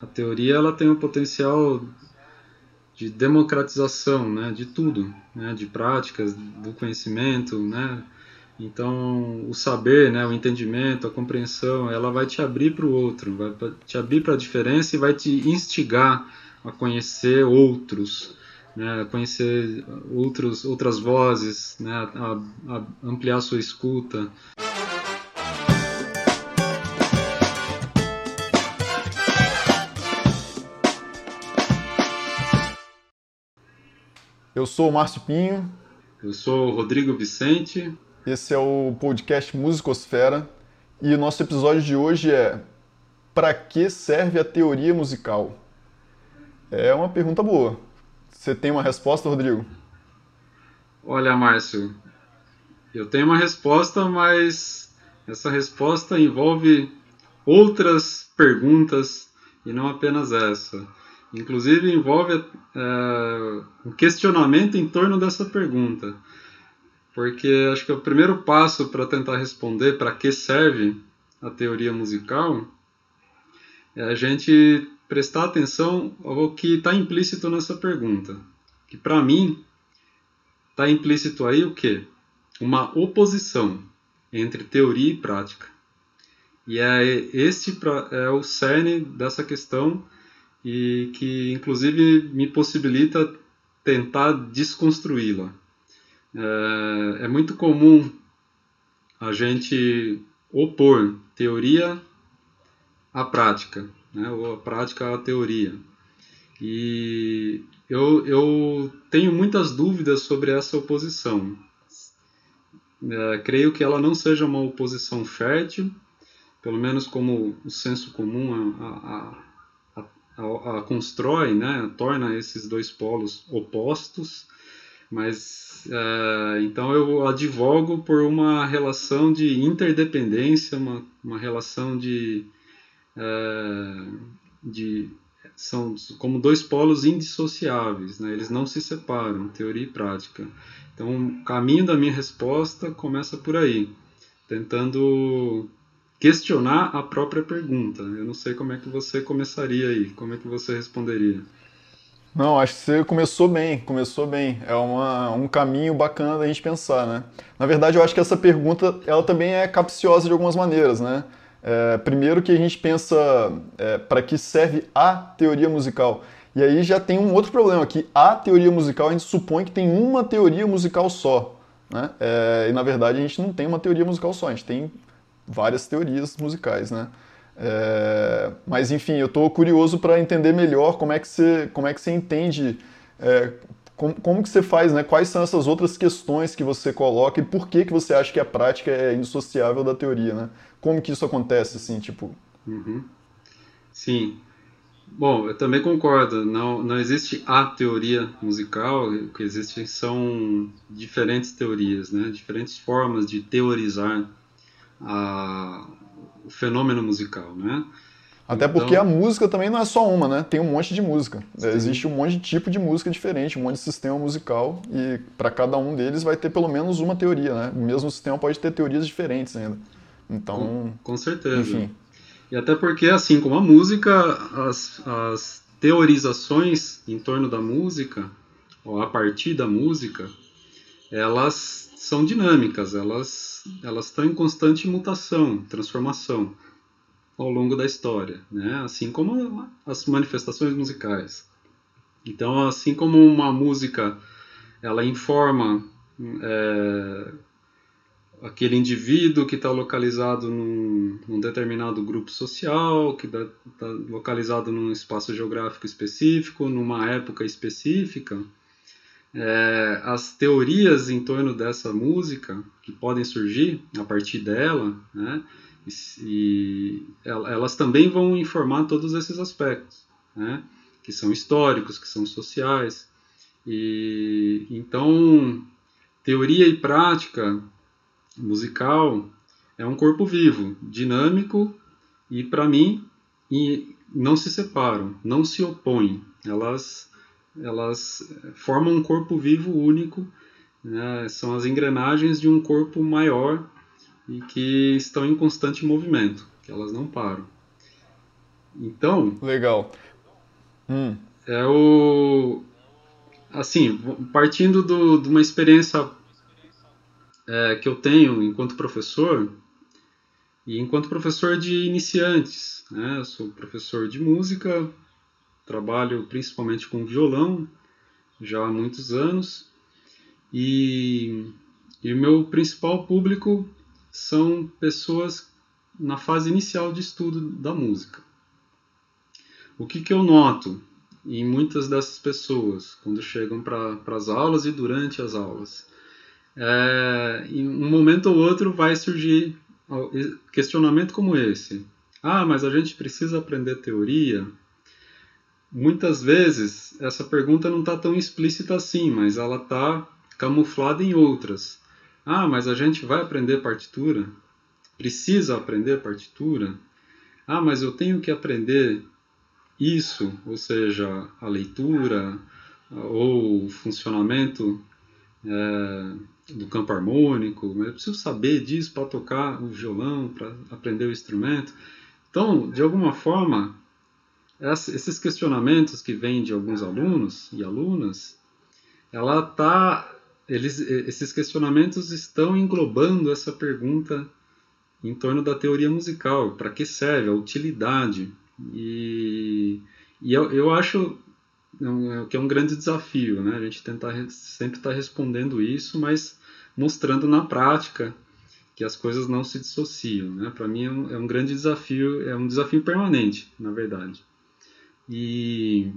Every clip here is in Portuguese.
A teoria ela tem o potencial de democratização, né, de tudo, né, de práticas, do conhecimento, né. Então, o saber, né, o entendimento, a compreensão, ela vai te abrir para o outro, vai te abrir para a diferença e vai te instigar a conhecer outros, né, a conhecer outros, outras vozes, né, a, a ampliar sua escuta. Eu sou o Márcio Pinho. Eu sou o Rodrigo Vicente. Esse é o podcast Musicosfera e o nosso episódio de hoje é Para que serve a teoria musical? É uma pergunta boa. Você tem uma resposta, Rodrigo? Olha, Márcio, eu tenho uma resposta, mas essa resposta envolve outras perguntas e não apenas essa. Inclusive envolve é, um questionamento em torno dessa pergunta, porque acho que o primeiro passo para tentar responder para que serve a teoria musical é a gente prestar atenção ao que está implícito nessa pergunta. Que para mim está implícito aí o quê? Uma oposição entre teoria e prática. E é este é o cerne dessa questão e que inclusive me possibilita tentar desconstruí-la. É, é, muito comum a gente opor teoria à prática, né, ou a prática à teoria. E eu, eu tenho muitas dúvidas sobre essa oposição. É, creio que ela não seja uma oposição fértil, pelo menos como o senso comum a, a, a, a constrói, né, torna esses dois polos opostos, mas uh, então eu advogo por uma relação de interdependência, uma, uma relação de, uh, de são como dois polos indissociáveis, né? eles não se separam, teoria e prática. Então, o caminho da minha resposta começa por aí, tentando questionar a própria pergunta. Eu não sei como é que você começaria aí, como é que você responderia. Não, acho que você começou bem, começou bem. É uma, um caminho bacana da gente pensar, né? Na verdade, eu acho que essa pergunta, ela também é capciosa de algumas maneiras, né? É, primeiro que a gente pensa é, para que serve a teoria musical. E aí já tem um outro problema, que a teoria musical a gente supõe que tem uma teoria musical só. Né? É, e na verdade a gente não tem uma teoria musical só, a gente tem várias teorias musicais, né? É, mas enfim, eu estou curioso para entender melhor como é que você, como é que você entende, é, como, como que você faz, né? Quais são essas outras questões que você coloca e por que que você acha que a prática é indissociável da teoria, né? Como que isso acontece, assim, tipo? Uhum. Sim. Bom, eu também concordo. Não, não existe a teoria musical. O que existe são diferentes teorias, né? Diferentes formas de teorizar a, o fenômeno musical, né? Até então, porque a música também não é só uma, né? Tem um monte de música. Sim. Existe um monte de tipo de música diferente, um monte de sistema musical e para cada um deles vai ter pelo menos uma teoria, né? O mesmo sistema pode ter teorias diferentes ainda. Então, com, com certeza. Enfim. E até porque, assim como a música, as, as teorizações em torno da música, ou a partir da música, elas são dinâmicas, elas, elas estão em constante mutação, transformação ao longo da história, né? assim como as manifestações musicais. Então, assim como uma música ela informa é, aquele indivíduo que está localizado num, num, determinado grupo social, que está tá localizado num espaço geográfico específico, numa época específica, é, as teorias em torno dessa música que podem surgir a partir dela, né, e, elas também vão informar todos esses aspectos, né, que são históricos, que são sociais. E então, teoria e prática musical é um corpo vivo, dinâmico e para mim e não se separam, não se opõem. Elas elas formam um corpo vivo único, né? são as engrenagens de um corpo maior e que estão em constante movimento, que elas não param. Então. Legal. Hum. É o. Assim, partindo do, de uma experiência é, que eu tenho enquanto professor, e enquanto professor de iniciantes, né? Eu sou professor de música, trabalho principalmente com violão já há muitos anos, e, e o meu principal público são pessoas na fase inicial de estudo da música. O que, que eu noto em muitas dessas pessoas quando chegam para as aulas e durante as aulas? É, em um momento ou outro vai surgir questionamento como esse. Ah, mas a gente precisa aprender teoria? Muitas vezes essa pergunta não está tão explícita assim, mas ela está camuflada em outras. Ah, mas a gente vai aprender partitura? Precisa aprender partitura? Ah, mas eu tenho que aprender isso, ou seja, a leitura ou o funcionamento é, do campo harmônico, eu preciso saber disso para tocar o violão, para aprender o instrumento. Então, de alguma forma, esses questionamentos que vêm de alguns alunos e alunas, ela tá eles, esses questionamentos estão englobando essa pergunta em torno da teoria musical, para que serve, a utilidade. E, e eu, eu acho que é um grande desafio, né? A gente tentar sempre estar tá respondendo isso, mas mostrando na prática que as coisas não se dissociam, né? Para mim é um, é um grande desafio, é um desafio permanente, na verdade. E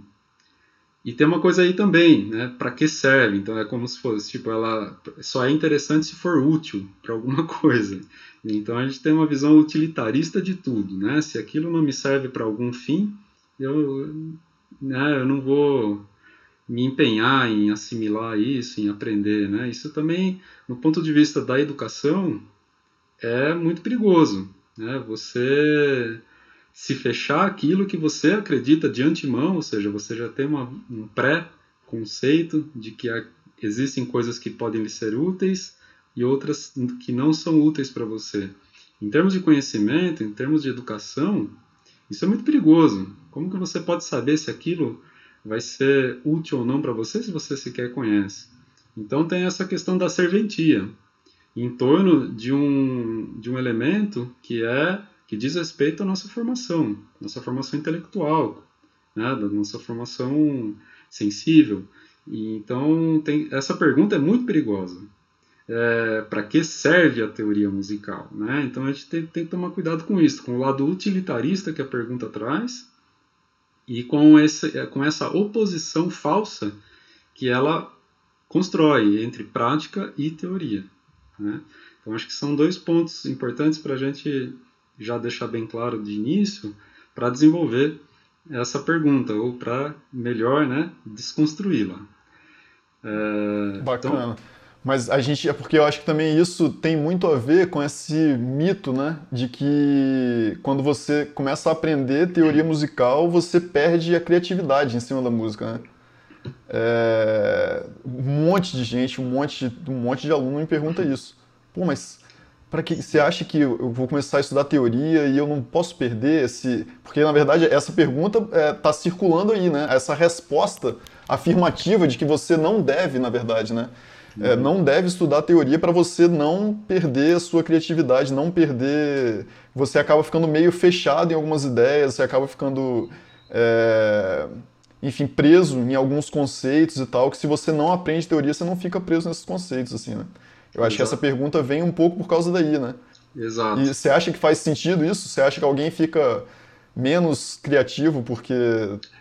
e tem uma coisa aí também, né? Para que serve? Então é como se fosse, tipo, ela só é interessante se for útil para alguma coisa. Então a gente tem uma visão utilitarista de tudo, né? Se aquilo não me serve para algum fim, eu, né, eu não vou me empenhar em assimilar isso, em aprender, né? Isso também, no ponto de vista da educação, é muito perigoso, né? Você se fechar aquilo que você acredita de antemão, ou seja, você já tem uma, um pré-conceito de que há, existem coisas que podem lhe ser úteis e outras que não são úteis para você. Em termos de conhecimento, em termos de educação, isso é muito perigoso. Como que você pode saber se aquilo vai ser útil ou não para você se você sequer conhece? Então tem essa questão da serventia em torno de um, de um elemento que é que diz respeito à nossa formação, nossa formação intelectual, né, da nossa formação sensível. E, então, tem, essa pergunta é muito perigosa. É, para que serve a teoria musical? Né? Então, a gente tem, tem, que tomar cuidado com isso, com o lado utilitarista que a pergunta traz e com, esse, com essa oposição falsa que ela constrói entre prática e teoria. Né? Então, acho que são dois pontos importantes para a gente já deixar bem claro de início para desenvolver essa pergunta ou para melhor né, desconstruí-la. É, Bacana. Então, mas a gente é porque eu acho que também isso tem muito a ver com esse mito, né, de que quando você começa a aprender teoria musical, você perde a criatividade em cima da música, né? É, um monte de gente, um monte de, um monte de aluno me pergunta isso. Pô, mas para que você acha que eu vou começar a estudar teoria e eu não posso perder esse porque na verdade essa pergunta está é, tá circulando aí né? Essa resposta afirmativa de que você não deve na verdade né? É, uhum. não deve estudar teoria para você não perder a sua criatividade não perder você acaba ficando meio fechado em algumas ideias você acaba ficando é, enfim preso em alguns conceitos e tal que se você não aprende teoria você não fica preso nesses conceitos assim né eu acho Exato. que essa pergunta vem um pouco por causa daí, né? Exato. E você acha que faz sentido isso? Você acha que alguém fica menos criativo porque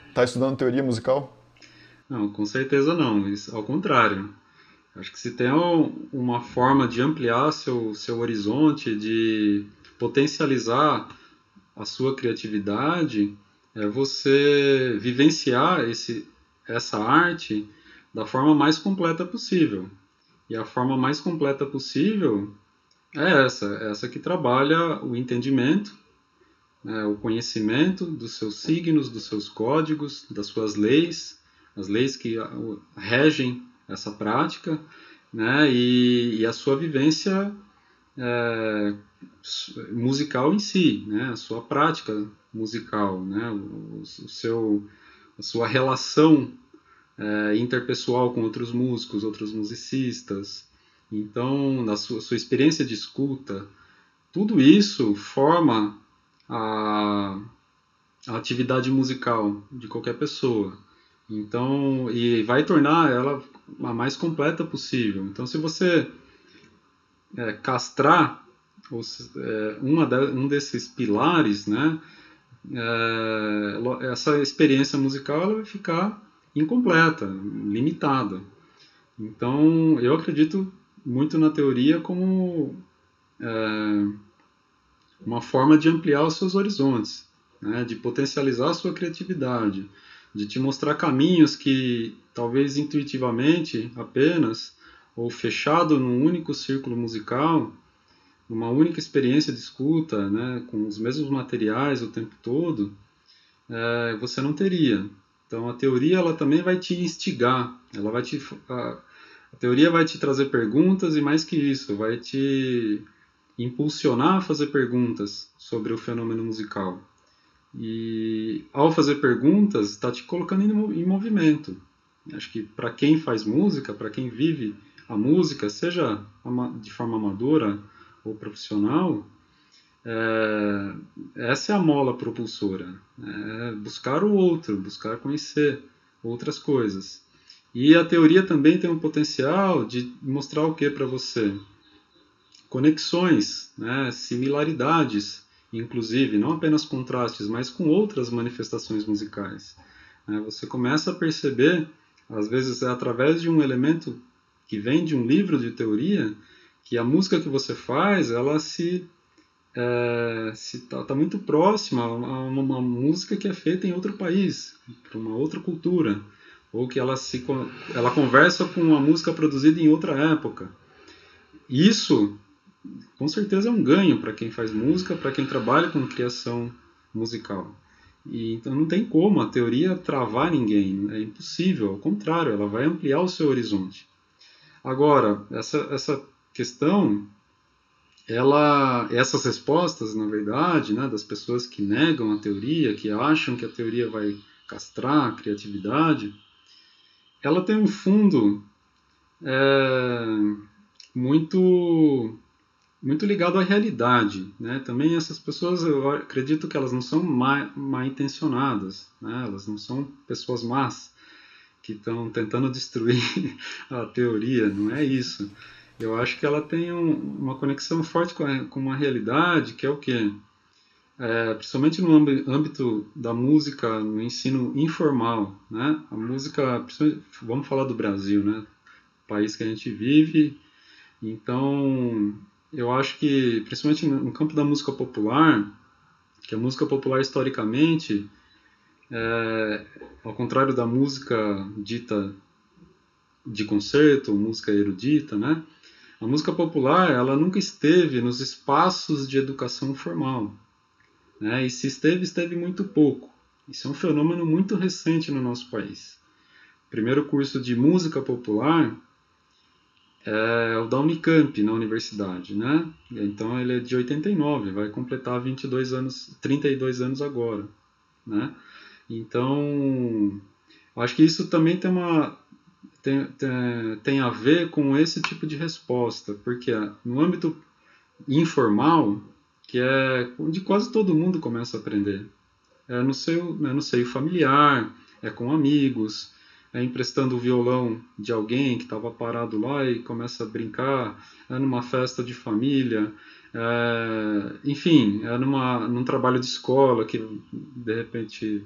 está estudando teoria musical? Não, com certeza não. Isso, ao contrário. Acho que se tem uma forma de ampliar seu, seu horizonte, de potencializar a sua criatividade, é você vivenciar esse, essa arte da forma mais completa possível. E a forma mais completa possível é essa, é essa que trabalha o entendimento, né, o conhecimento dos seus signos, dos seus códigos, das suas leis, as leis que regem essa prática, né, e, e a sua vivência é, musical em si, né, a sua prática musical, né? o, o seu, a sua relação é, interpessoal com outros músicos, outros musicistas. Então, na sua, sua experiência de escuta, tudo isso forma a, a atividade musical de qualquer pessoa. Então, e vai tornar ela a mais completa possível. Então, se você é, castrar os, é, de, um desses pilares, né, é, essa experiência musical ela vai ficar incompleta, limitada. Então, eu acredito muito na teoria como é, uma forma de ampliar os seus horizontes, né, de potencializar a sua criatividade, de te mostrar caminhos que talvez intuitivamente apenas ou fechado num único círculo musical, numa única experiência de escuta, né, com os mesmos materiais o tempo todo, é, você não teria. Então a teoria ela também vai te instigar, ela vai te a, a teoria vai te trazer perguntas e mais que isso, vai te impulsionar a fazer perguntas sobre o fenômeno musical. E ao fazer perguntas, está te colocando em, em movimento. Acho que para quem faz música, para quem vive a música, seja de forma amadora ou profissional, é, essa é a mola propulsora. É buscar o outro, buscar conhecer outras coisas. E a teoria também tem um potencial de mostrar o que para você? Conexões, né, similaridades inclusive, não apenas contrastes, mas com outras manifestações musicais. Né? Você começa a perceber, às vezes é através de um elemento que vem de um livro de teoria, que a música que você faz, ela se é, está tá muito próxima a uma, uma, música que é feita em outro país, para uma outra cultura, ou que ela se ela conversa com uma música produzida em outra época. Isso com certeza é um ganho para quem faz música, para quem trabalha com criação musical. E, então não tem como a teoria travar ninguém, é impossível, ao contrário, ela vai ampliar o seu horizonte. Agora, essa, essa questão, ela, essas respostas, na verdade, né, das pessoas que negam a teoria, que acham que a teoria vai castrar a criatividade, ela tem um fundo é, muito muito ligado à realidade, né? Também essas pessoas, eu acredito que elas não são mal, intencionadas, né? Elas não são pessoas más que estão tentando destruir a teoria, não é isso. Eu acho que ela tem um, uma conexão forte com, a, com uma realidade que é o quê? É, principalmente no âmbito da música, no ensino informal, né? A música, vamos falar do Brasil, né? País que a gente vive, então eu acho que, principalmente no campo da música popular, que a música popular historicamente, é, ao contrário da música dita de concerto, música erudita, né? A música popular, ela nunca esteve nos espaços de educação formal, né? E se esteve, esteve muito pouco. Isso é um fenômeno muito recente no nosso país. O primeiro curso de música popular é o da Unicamp na universidade, né? Então ele é de 89, vai completar 22 anos, 32 anos agora, né? Então, acho que isso também tem uma tem, tem, tem a ver com esse tipo de resposta, porque no âmbito informal, que é onde quase todo mundo começa a aprender, é no seu, é no seio familiar, é com amigos, é, emprestando o violão de alguém que estava parado lá e começa a brincar, é numa festa de família, é, enfim, é numa, num trabalho de escola que de repente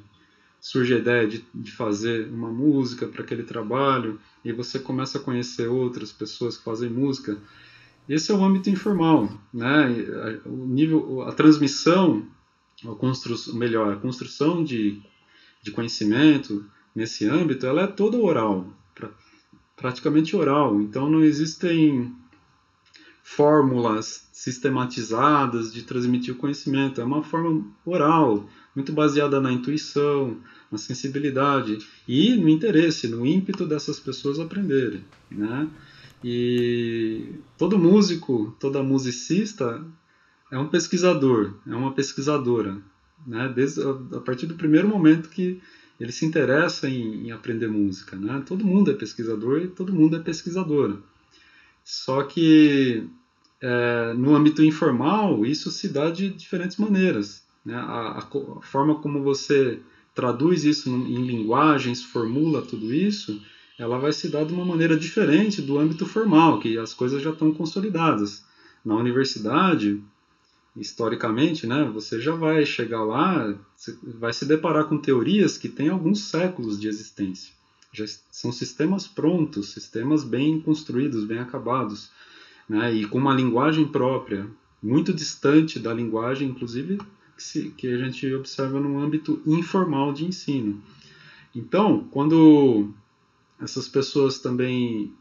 surge a ideia de, de fazer uma música para aquele trabalho e você começa a conhecer outras pessoas que fazem música. Esse é o âmbito informal, né? O nível, a transmissão, a construção, melhor, a construção de, de conhecimento, nesse âmbito, ela é toda oral, pra, praticamente oral. Então não existem fórmulas sistematizadas de transmitir o conhecimento. É uma forma oral, muito baseada na intuição, na sensibilidade e no interesse, no ímpeto dessas pessoas aprenderem, né? E todo músico, toda musicista é um pesquisador, é uma pesquisadora, né? Desde a, partir do primeiro momento que ele se interessa em, em, aprender música, né? Todo mundo é pesquisador e todo mundo é pesquisadora. Só que é, no âmbito informal isso se dá de diferentes maneiras, né? A, a, forma como você traduz isso em linguagens, formula tudo isso, ela vai se dar de uma maneira diferente do âmbito formal, que as coisas já estão consolidadas. Na universidade, historicamente, né, você já vai chegar lá, vai se deparar com teorias que têm alguns séculos de existência. Já são sistemas prontos, sistemas bem construídos, bem acabados, né, e com uma linguagem própria, muito distante da linguagem, inclusive, que, se, que a gente observa no âmbito informal de ensino. Então, quando essas pessoas também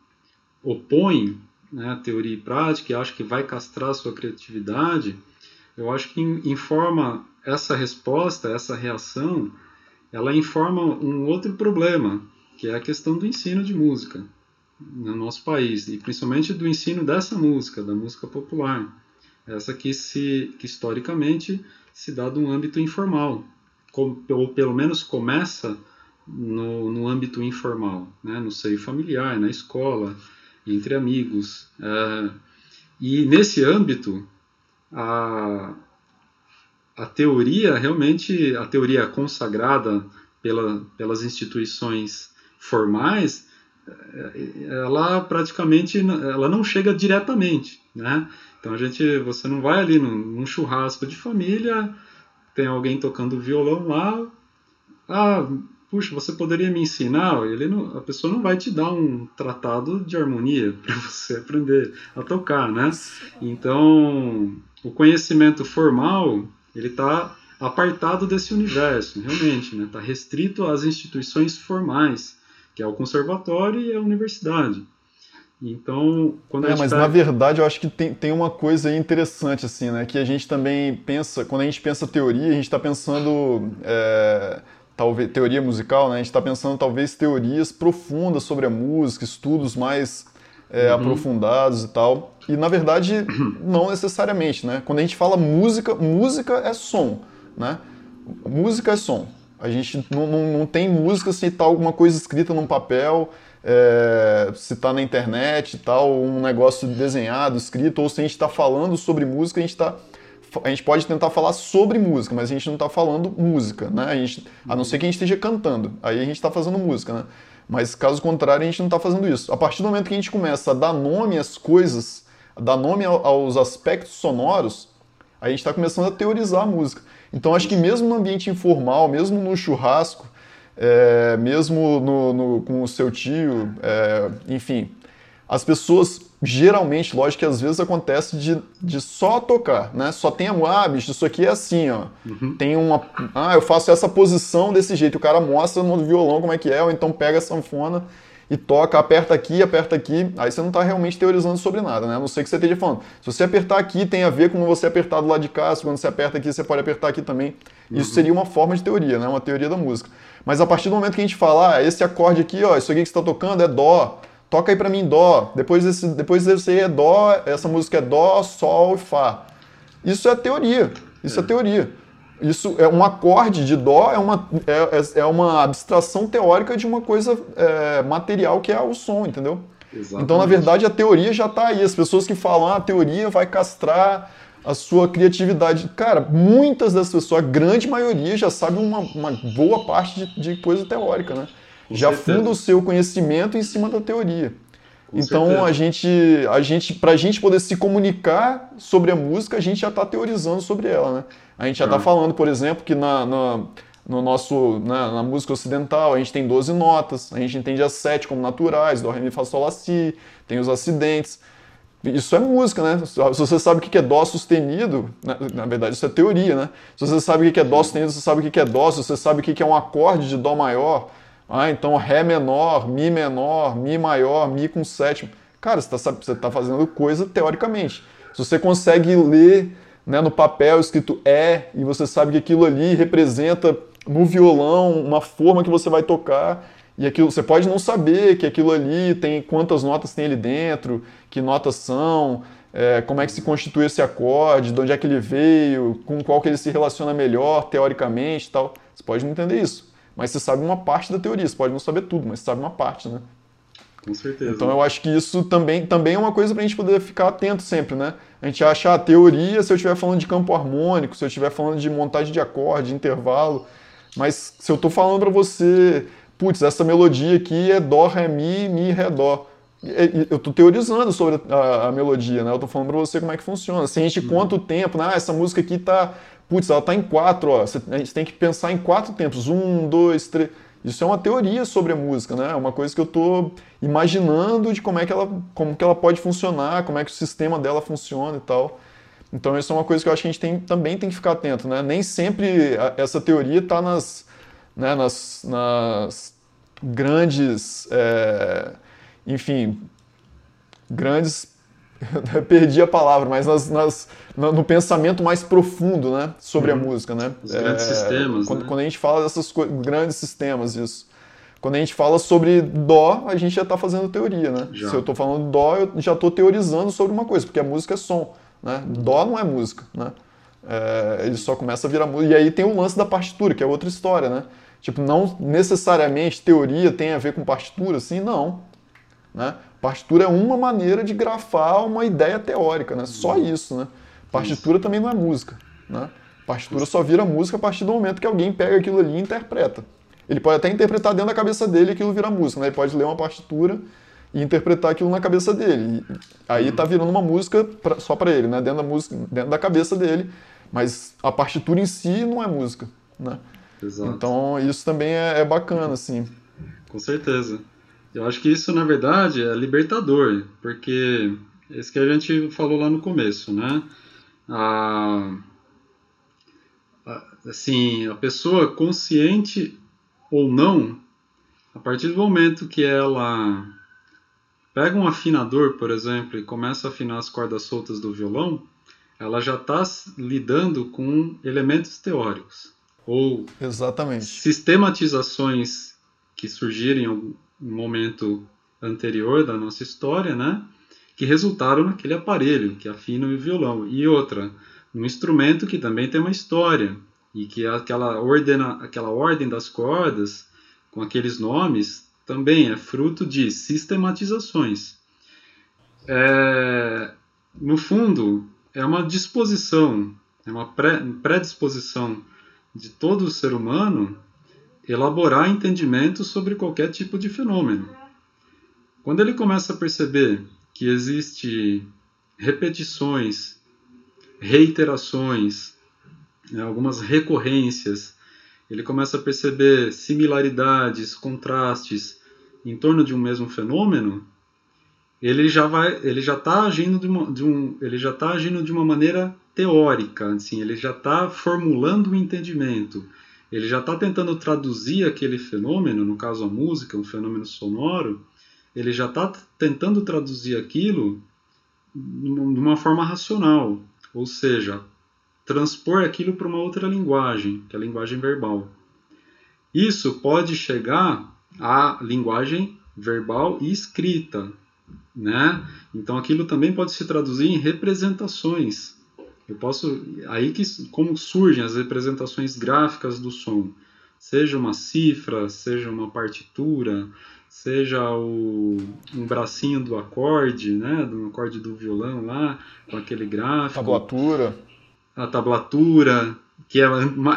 opõem né, a teoria e prática e acham que vai castrar sua criatividade, eu acho que informa essa resposta, essa reação, ela informa um outro problema, que é a questão do ensino de música no nosso país, e principalmente do ensino dessa música, da música popular. Essa que, se, que historicamente se dá de um âmbito informal, ou pelo menos começa no, no âmbito informal, né? no seio familiar, na escola, entre amigos. É, e nesse âmbito, a, a teoria realmente, a teoria consagrada pela, pelas instituições formais, ela praticamente ela não chega diretamente, né? Então a gente, você não vai ali num, num churrasco de família, tem alguém tocando violão lá, ah, puxa, você poderia me ensinar? Ele não, a pessoa não vai te dar um tratado de harmonia para você aprender a tocar, né? Então o conhecimento formal ele está apartado desse universo, realmente, né? Está restrito às instituições formais, que é o conservatório e a universidade. Então, quando é, mas tá... na verdade eu acho que tem, tem uma coisa interessante assim, né? Que a gente também pensa, quando a gente pensa teoria, a gente está pensando é, talvez teoria musical, né? A gente está pensando talvez teorias profundas sobre a música, estudos mais é, uhum. aprofundados e tal. E na verdade, não necessariamente, né? Quando a gente fala música, música é som, né? Música é som. A gente não, não, não tem música se está alguma coisa escrita num papel, é, se está na internet e tal, um negócio desenhado, escrito, ou se a gente está falando sobre música, a gente está a gente pode tentar falar sobre música, mas a gente não está falando música, né? A, gente, a não ser que a gente esteja cantando, aí a gente está fazendo música, né? Mas caso contrário, a gente não está fazendo isso. A partir do momento que a gente começa a dar nome às coisas, a dar nome aos aspectos sonoros, a gente está começando a teorizar a música. Então acho que mesmo no ambiente informal, mesmo no churrasco, é, mesmo no, no, com o seu tio, é, enfim, as pessoas geralmente, lógico que às vezes acontece de, de só tocar, né? Só tem a ah, bicho, isso aqui é assim, ó. Uhum. Tem uma. Ah, eu faço essa posição desse jeito. O cara mostra no violão como é que é, ou então pega a sanfona e toca, aperta aqui, aperta aqui. Aí você não está realmente teorizando sobre nada, né? A não ser que você esteja falando. Se você apertar aqui, tem a ver com você apertar do lado de cá. Quando você aperta aqui, você pode apertar aqui também. Uhum. Isso seria uma forma de teoria, né? Uma teoria da música. Mas a partir do momento que a gente fala, ah, esse acorde aqui, ó, isso aqui que você está tocando é Dó toca aí para mim dó, depois desse, depois desse aí é dó, essa música é dó, sol e fá. Isso é teoria, isso é, é teoria. Isso é um acorde de dó, é uma, é, é, é uma abstração teórica de uma coisa é, material que é o som, entendeu? Exatamente. Então, na verdade, a teoria já está aí. As pessoas que falam, ah, a teoria vai castrar a sua criatividade. Cara, muitas das pessoas, a grande maioria, já sabe uma, uma boa parte de, de coisa teórica, né? já certeza. funda o seu conhecimento em cima da teoria. Com então certeza. a gente, a gente, para a gente poder se comunicar sobre a música, a gente já está teorizando sobre ela, né? A gente já está ah. falando, por exemplo, que na, na no nosso, na, na, música ocidental, a gente tem 12 notas, a gente entende as sete como naturais, do, ré, mi, fá, sol, lá, si, tem os acidentes. Isso é música, né? Se você sabe o que é dó sustenido, na, na verdade isso é teoria, né? Se você sabe o que é dó sustenido, você sabe o que é dó, se você sabe o que é um acorde de dó maior, ah, então Ré menor, Mi menor, Mi maior, Mi com sétimo. Cara, você está tá fazendo coisa teoricamente. Se você consegue ler né, no papel escrito É e você sabe que aquilo ali representa no violão uma forma que você vai tocar e aquilo você pode não saber que aquilo ali tem quantas notas tem ali dentro, que notas são, é, como é que se constitui esse acorde, de onde é que ele veio, com qual que ele se relaciona melhor, teoricamente tal. Você pode não entender isso, mas você sabe uma parte da teoria, você pode não saber tudo, mas você sabe uma parte, né? Com certeza. Então eu acho que isso também, também é uma coisa para a gente poder ficar atento sempre, né? A gente acha a teoria se eu estiver falando de campo harmônico, se eu estiver falando de montagem de acorde, de intervalo, mas se eu estou falando para você, putz, essa melodia aqui é dó, ré, mi, mi, ré, dó. Eu estou teorizando sobre a, a, melodia, né? Eu estou falando para você como é que funciona. Se a gente uhum. conta o tempo, né? Ah, essa música aqui tá, putz, ela tá em quatro, ó. A gente tem que pensar em quatro tempos, um, dois, três. Isso é uma teoria sobre a música, né? É uma coisa que eu estou imaginando de como é que ela, como que ela pode funcionar, como é que o sistema dela funciona e tal. Então isso é uma coisa que eu acho que a gente tem, também tem que ficar atento, né? Nem sempre essa teoria está nas, né, nas, nas grandes, é, enfim, grandes perdi a palavra, mas nas, nas, no pensamento mais profundo, né, sobre uhum. a música, né? Os grandes é, sistemas. Quando, né? quando, a gente fala dessas grandes sistemas, isso. Quando a gente fala sobre dó, a gente já está fazendo teoria, né? Já. Se eu estou falando dó, eu já estou teorizando sobre uma coisa, porque a música é som, né? Dó não é música, né? É, ele só começa a virar música. E aí tem o lance da partitura, que é outra história, né? Tipo, não necessariamente teoria tem a ver com partitura, assim, não. Né? Partitura é uma maneira de grafar uma ideia teórica, né? Só uhum. isso, né? Partitura isso. também não é música, né? Partitura só vira música a partir do momento que alguém pega aquilo ali e interpreta. Ele pode até interpretar dentro da cabeça dele e aquilo vira música, né? Ele pode ler uma partitura e interpretar aquilo na cabeça dele. E aí tá virando uma música pra, só para ele, né? Dentro da música, dentro da cabeça dele, mas a partitura em si não é música, né? Exato. Então isso também é, é bacana, assim. Com certeza. Eu acho que isso, na verdade, é libertador, porque é isso que a gente falou lá no começo, né? A, a, assim, a pessoa consciente ou não, a partir do momento que ela pega um afinador, por exemplo, e começa a afinar as cordas soltas do violão, ela já está lidando com elementos teóricos ou Exatamente. sistematizações que surgirem momento anterior da nossa história, né? Que resultaram naquele aparelho que afina o violão. E outra, um instrumento que também tem uma história e que aquela, ordena, aquela ordem das cordas com aqueles nomes também é fruto de sistematizações. É, no fundo, é uma disposição, é uma pré, predisposição de todo ser humano elaborar entendimento sobre qualquer tipo de fenômeno. Quando ele começa a perceber que existe repetições, reiterações, né, algumas recorrências, ele começa a perceber similaridades, contrastes em torno de um mesmo fenômeno, ele já vai, ele já está agindo de, uma, de um, ele já está agindo de uma maneira teórica, assim, ele já está formulando um entendimento ele já está tentando traduzir aquele fenômeno, no caso a música, um fenômeno sonoro, ele já está tentando traduzir aquilo de uma forma racional, ou seja, transpor aquilo para uma outra linguagem, que é a linguagem verbal. Isso pode chegar à linguagem verbal e escrita, né? Então aquilo também pode se traduzir em representações eu posso aí que como surgem as representações gráficas do som, seja uma cifra, seja uma partitura, seja o, um bracinho do acorde, né, do acorde do violão lá, com aquele gráfico. Tablatura. A tablatura, que é,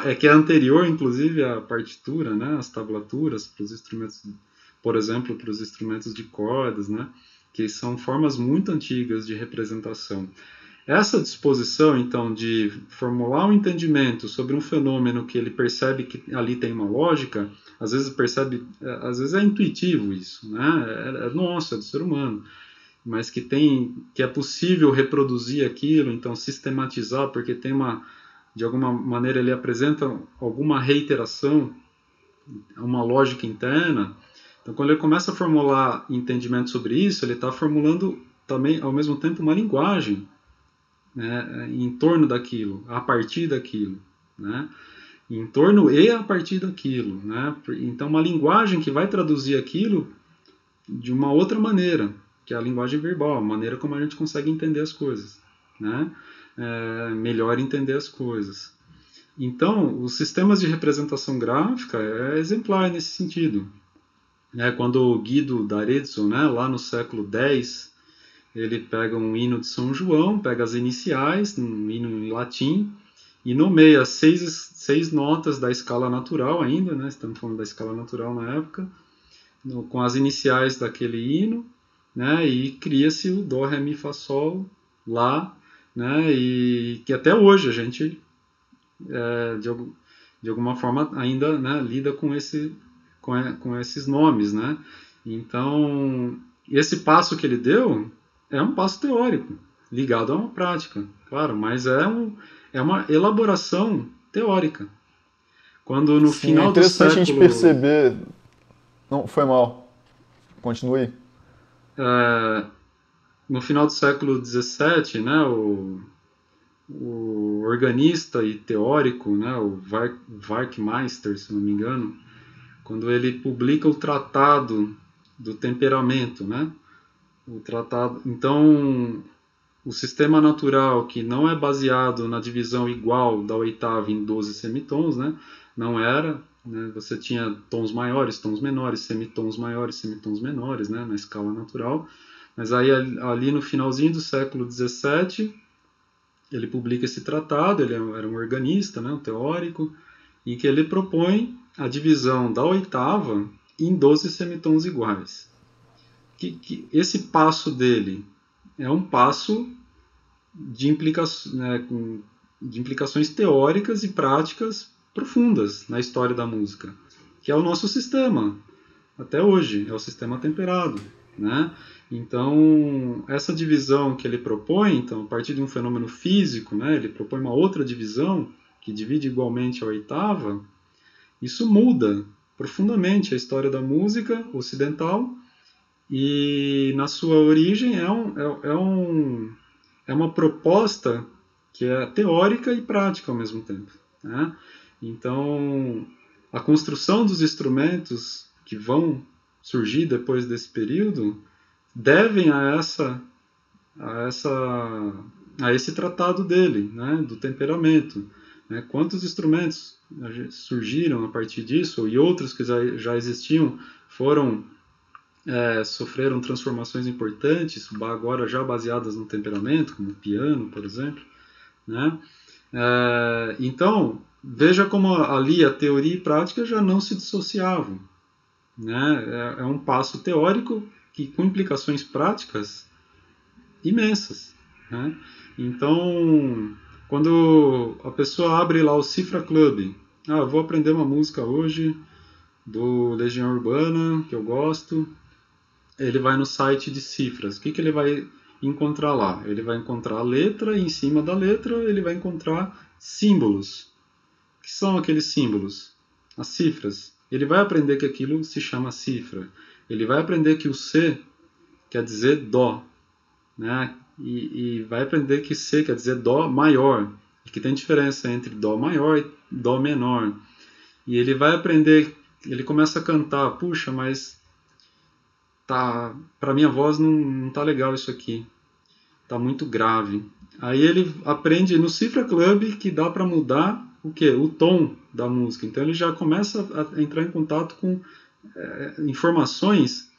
é que é anterior, inclusive, à partitura, né, as tablaturas para os instrumentos, por exemplo, para os instrumentos de cordas, né, que são formas muito antigas de representação. Essa disposição, então, de formular um entendimento sobre um fenômeno que ele percebe que ali tem uma lógica, às vezes percebe, é, às vezes é intuitivo isso, né? É, é nosso, é do ser humano, mas que tem, que é possível reproduzir aquilo, então sistematizar, porque tem uma, de alguma maneira ele apresenta alguma reiteração, uma lógica interna. Então, quando ele começa a formular entendimento sobre isso, ele está formulando também, ao mesmo tempo, uma linguagem né, em torno daquilo, a partir daquilo, né? Em torno e a partir daquilo, né? Então uma linguagem que vai traduzir aquilo de uma outra maneira, que é a linguagem verbal, a maneira como a gente consegue entender as coisas, né? É, melhor entender as coisas. Então, os sistemas de representação gráfica é exemplar nesse sentido. É, quando o Guido d'Arezzo, né, lá no século X, ele pega um hino de São João, pega as iniciais, um hino em latim, e nomeia seis, seis notas da escala natural ainda, né, estamos falando da escala natural na época, no, com as iniciais daquele hino, né, e cria-se o Dó, Ré, Mi, Fá, Sol lá, né, e que até hoje a gente, é, de, de alguma forma, ainda né, lida com, esse, com, com esses nomes, né, então, esse passo que ele deu é um passo teórico, ligado a uma prática, claro, mas é, um, é uma elaboração teórica. Quando no Sim, final é interessante do século... a gente perceber... Não, foi mal. Continue. É, no final do século XVII, né, o, o organista e teórico, né, o Werkmeister, se não me engano, quando ele publica o Tratado do Temperamento, né, o tratado. Então, o sistema natural que não é baseado na divisão igual da oitava em 12 semitons, né, não era, né, você tinha tons maiores, tons menores, semitons maiores, semitons menores, né, na escala natural. Mas aí ali no finalzinho do século XVII ele publica esse tratado, ele era um organista, né, um teórico, em que ele propõe a divisão da oitava em 12 semitons iguais que, que esse passo dele é um passo de, implica, né, de implicações teóricas e práticas profundas na história da música, que é o nosso sistema, até hoje, é o sistema temperado. Né? Então, essa divisão que ele propõe, então, a partir de um fenômeno físico, né, ele propõe uma outra divisão que divide igualmente a oitava, isso muda profundamente a história da música ocidental e na sua origem é, um, é, é, um, é uma proposta que é teórica e prática ao mesmo tempo. Né? Então, a construção dos instrumentos que vão surgir depois desse período devem a essa a essa a esse tratado dele, né, do temperamento. Né? Quantos instrumentos surgiram a partir disso e outros que já, já existiam foram é, sofreram transformações importantes, agora já baseadas no temperamento, como o piano, por exemplo. Né? É, então, veja como ali a teoria e prática já não se dissociavam. Né? É, é um passo teórico que com implicações práticas imensas. Né? Então, quando a pessoa abre lá o Cifra Club, ah, vou aprender uma música hoje do Legião Urbana, que eu gosto, ele vai no site de cifras. O que, que ele vai encontrar lá? Ele vai encontrar a letra e em cima da letra ele vai encontrar símbolos. O que são aqueles símbolos? As cifras. Ele vai aprender que aquilo se chama cifra. Ele vai aprender que o C quer dizer Dó. Né? E, e vai aprender que C quer dizer Dó maior. E que tem diferença entre Dó maior e Dó menor. E ele vai aprender, ele começa a cantar, puxa, mas tá, para minha voz não, não tá legal isso aqui, tá muito grave. Aí ele aprende no Cifra Club que dá para mudar o que? O tom da música. Então ele já começa a entrar em contato com é, informações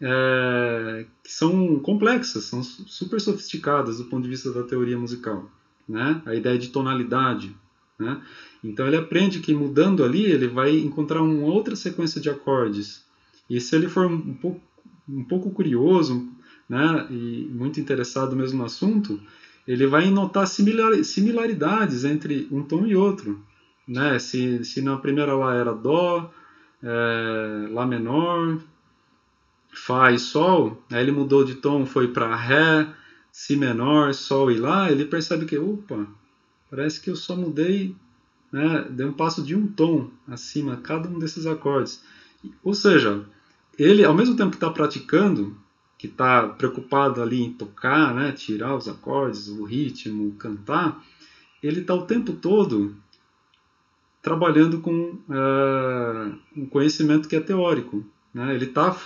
é, que são complexas, são super sofisticadas do ponto de vista da teoria musical, né? A ideia de tonalidade, né? Então ele aprende que mudando ali ele vai encontrar uma outra sequência de acordes. E se ele for um pouco um pouco curioso né, e muito interessado mesmo no assunto, ele vai notar similaridades entre um tom e outro. Né? Se, se na primeira lá era Dó, é, Lá menor, Fá e Sol, aí ele mudou de tom, foi para Ré, Si menor, Sol e Lá, ele percebe que, opa, parece que eu só mudei, né, dei um passo de um tom acima cada um desses acordes. Ou seja, ele, ao mesmo tempo que está praticando, que está preocupado ali em tocar, né, tirar os acordes, o ritmo, cantar, ele está o tempo todo trabalhando com uh, um conhecimento que é teórico. Né? Ele está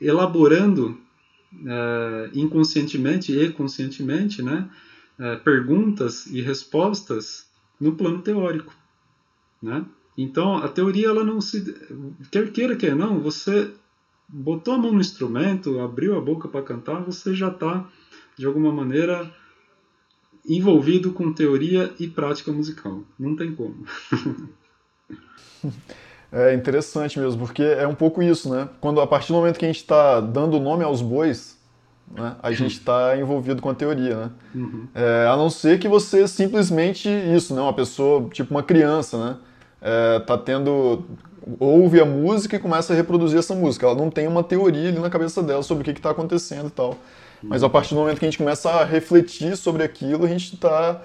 elaborando é, inconscientemente e conscientemente, né, é, perguntas e respostas no plano teórico, né? Então a teoria ela não se quer queira quer não, você botou a mão no instrumento, abriu a boca para cantar, você já está de alguma maneira envolvido com teoria e prática musical. Não tem como. É interessante mesmo, porque é um pouco isso, né? Quando a partir do momento que a gente está dando nome aos bois, né, a gente está envolvido com a teoria, né? Uhum. É, a não ser que você simplesmente isso, né? Uma pessoa, tipo uma criança, né? É, tá tendo ouve a música e começa a reproduzir essa música. Ela não tem uma teoria ali na cabeça dela sobre o que está acontecendo e tal. Mas a partir do momento que a gente começa a refletir sobre aquilo, a gente está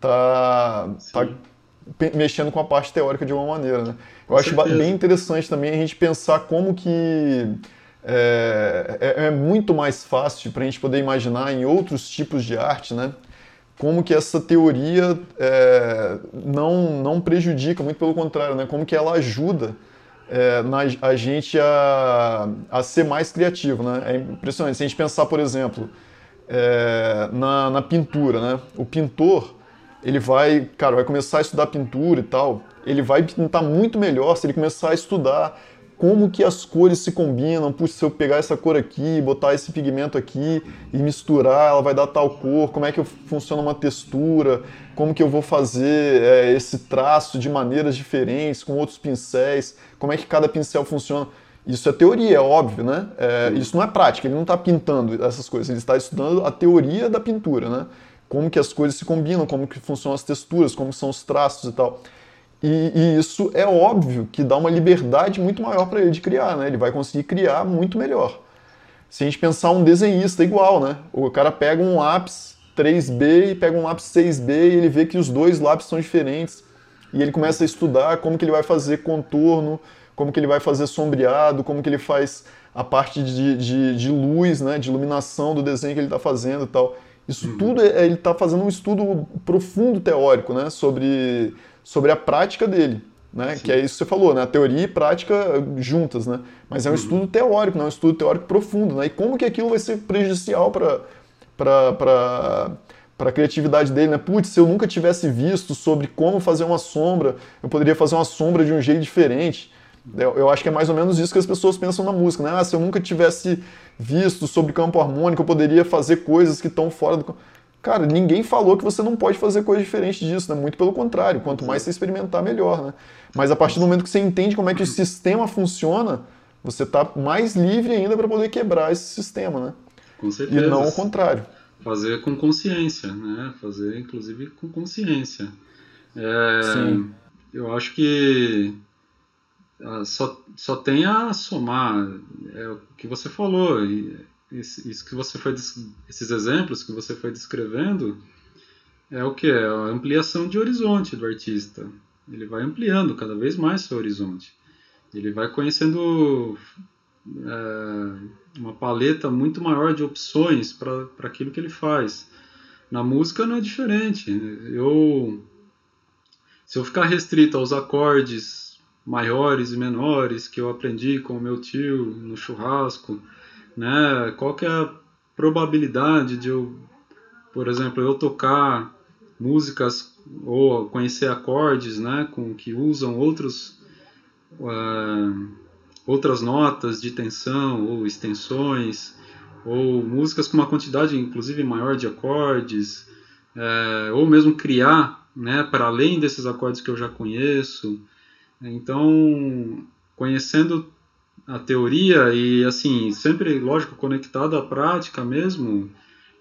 tá, tá, tá mexendo com a parte teórica de uma maneira. Né? Eu com acho certeza. bem interessante também a gente pensar como que é, é, é muito mais fácil para a gente poder imaginar em outros tipos de arte, né? Como que essa teoria é, não, não prejudica, muito pelo contrário, né? Como que ela ajuda é, na, a gente a, a ser mais criativo, né? É impressionante. Se a gente pensar, por exemplo, é, na, na pintura, né? O pintor, ele vai, cara, vai começar a estudar pintura e tal, ele vai pintar muito melhor se ele começar a estudar como que as cores se combinam, puxa, se eu pegar essa cor aqui, botar esse pigmento aqui e misturar, ela vai dar tal cor, como é que funciona uma textura, como que eu vou fazer é, esse traço de maneiras diferentes, com outros pincéis, como é que cada pincel funciona. Isso é teoria, é óbvio, né? É, isso não é prática, ele não está pintando essas coisas, ele está estudando a teoria da pintura, né? Como que as cores se combinam, como que funcionam as texturas, como são os traços e tal. E, e, isso é óbvio que dá uma liberdade muito maior para ele de criar, né? Ele vai conseguir criar muito melhor. Se a gente pensar um desenhista igual, né? O cara pega um lápis 3B e pega um lápis 6B e ele vê que os dois lápis são diferentes. E ele começa a estudar como que ele vai fazer contorno, como que ele vai fazer sombreado, como que ele faz a parte de, de, de luz, né? De iluminação do desenho que ele está fazendo e tal. Isso uhum. tudo é, ele está fazendo um estudo profundo teórico, né? Sobre sobre a prática dele. Né? Que é isso que você falou, né? A teoria e prática juntas, né? Mas é um uhum. estudo teórico, não é um estudo teórico profundo, né? E como que aquilo vai ser prejudicial para para a criatividade dele, né? Putz, se eu nunca tivesse visto sobre como fazer uma sombra, eu poderia fazer uma sombra de um jeito diferente. Eu, eu acho que é mais ou menos isso que as pessoas pensam na música, né? Ah, se eu nunca tivesse visto sobre campo harmônico, eu poderia fazer coisas que estão fora do Cara, ninguém falou que você não pode fazer coisa diferente disso, né? Muito pelo contrário, quanto mais você experimentar, melhor, né? Mas a partir do momento que você entende como é que o sistema funciona, você está mais livre ainda para poder quebrar esse sistema, né? Com certeza. E não ao contrário. Fazer com consciência, né? Fazer, inclusive, com consciência. É, Sim. Eu acho que ah, só, só tem a somar. É o que você falou isso que você foi esses exemplos que você foi descrevendo é o que é a ampliação de horizonte do artista. Ele vai ampliando cada vez mais seu horizonte. Ele vai conhecendo é, uma paleta muito maior de opções para aquilo que ele faz. Na música não é diferente. Eu se eu ficar restrito aos acordes maiores e menores que eu aprendi com o meu tio no churrasco, né? Qual que é a probabilidade de eu, por exemplo, eu tocar músicas ou conhecer acordes, né, com que usam outros uh, outras notas de tensão ou extensões ou músicas com uma quantidade inclusive maior de acordes uh, ou mesmo criar né para além desses acordes que eu já conheço então conhecendo a teoria e assim sempre lógico conectado à prática mesmo.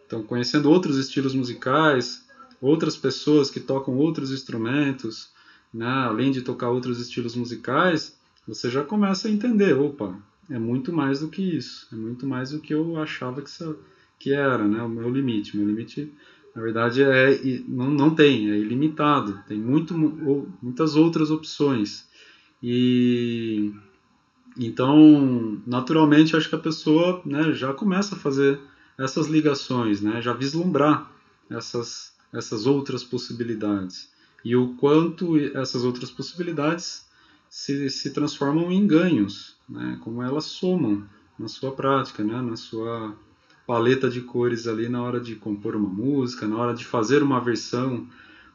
Então conhecendo outros estilos musicais outras pessoas que tocam outros instrumentos né além de tocar outros estilos musicais você já começa a entender opa é muito mais do que isso é muito mais do que eu achava que que era né o meu limite. Meu limite na verdade é não, não tem é ilimitado tem muito muitas outras opções. E então, naturalmente, acho que a pessoa né, já começa a fazer essas ligações, né, já vislumbrar essas, essas outras possibilidades. E o quanto essas outras possibilidades se, se transformam em ganhos, né, como elas somam na sua prática, né, na sua paleta de cores ali na hora de compor uma música, na hora de fazer uma versão,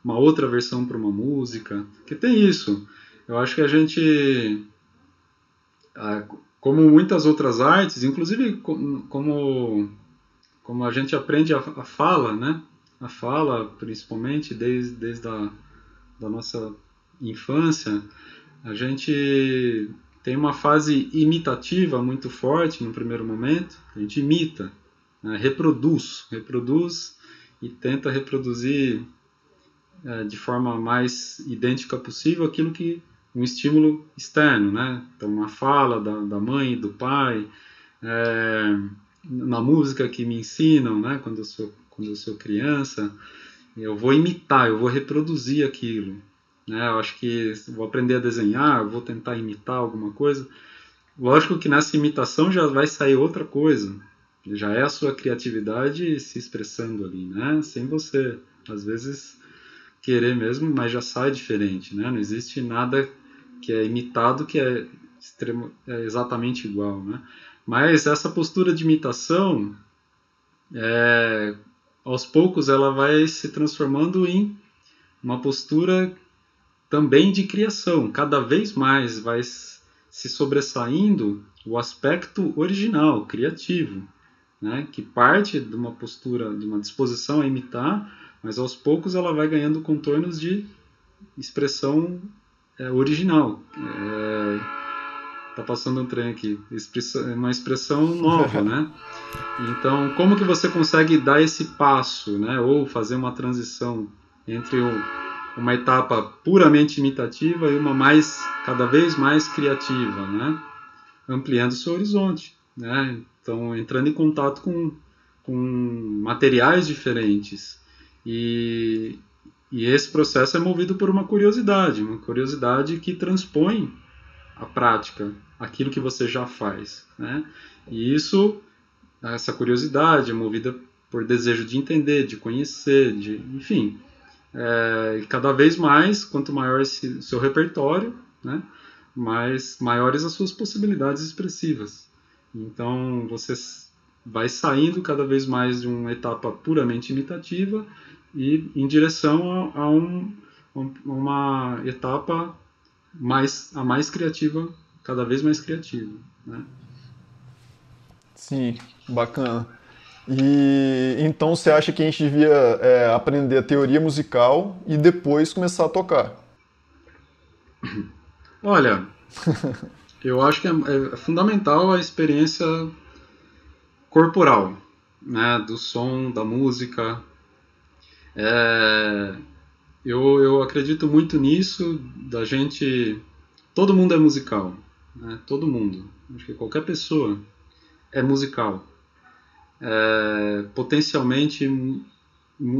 uma outra versão para uma música. Que tem isso. Eu acho que a gente, como muitas outras artes, inclusive como como a gente aprende a, a fala, né? A fala, principalmente desde, desde a da nossa infância, a gente tem uma fase imitativa muito forte no primeiro momento. A gente imita, né? reproduz, reproduz e tenta reproduzir é, de forma mais idêntica possível aquilo que um estímulo externo, né? Então, uma fala da, da mãe, do pai, é, na música que me ensinam, né? Quando eu sou quando eu sou criança, eu vou imitar, eu vou reproduzir aquilo. Né? Eu acho que vou aprender a desenhar, vou tentar imitar alguma coisa. Lógico que nessa imitação já vai sair outra coisa. Já é a sua criatividade se expressando ali, né? Sem você, às vezes, querer mesmo, mas já sai diferente, né? Não existe nada que é imitado que é, extremo, é exatamente igual, né? Mas essa postura de imitação, é, aos poucos, ela vai se transformando em uma postura também de criação. Cada vez mais vai se sobressaindo o aspecto original, criativo, né? que parte de uma postura, de uma disposição a imitar, mas aos poucos ela vai ganhando contornos de expressão é, original. É, tá passando um trem aqui, uma expressão nova, né? Então, como que você consegue dar esse passo, né? Ou fazer uma transição entre o uma etapa puramente imitativa e uma mais cada vez mais criativa, né? ampliando seu horizonte, né? então entrando em contato com, com materiais diferentes e, e esse processo é movido por uma curiosidade, uma curiosidade que transpõe a prática, aquilo que você já faz, né? E isso, essa curiosidade é movida por desejo de entender, de conhecer, de, enfim, é, cada vez mais, quanto maior esse seu repertório, né, mais maiores as suas possibilidades expressivas. Então você vai saindo cada vez mais de uma etapa puramente imitativa e em direção a, a um, uma etapa mais a mais criativa, cada vez mais criativa. Né? Sim, bacana. E então você acha que a gente devia é, aprender a teoria musical e depois começar a tocar? Olha, eu acho que é, é, fundamental a experiência corporal, né, do som, da música. É, eu, eu acredito muito nisso, da gente. Todo mundo é musical, né, todo mundo. Acho que qualquer pessoa é musical é, potencialmente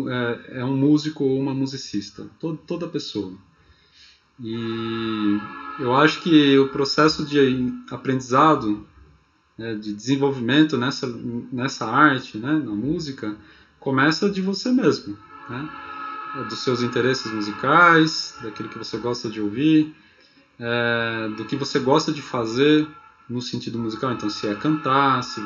é, é, um músico ou uma musicista, todo, toda pessoa. E eu acho que o processo de aprendizado, né, de desenvolvimento nessa, nessa arte, né, na música, começa de você mesmo, né? dos seus interesses musicais, daquilo que você gosta de ouvir, é, do que você gosta de fazer no sentido musical. Então, se é cantar, se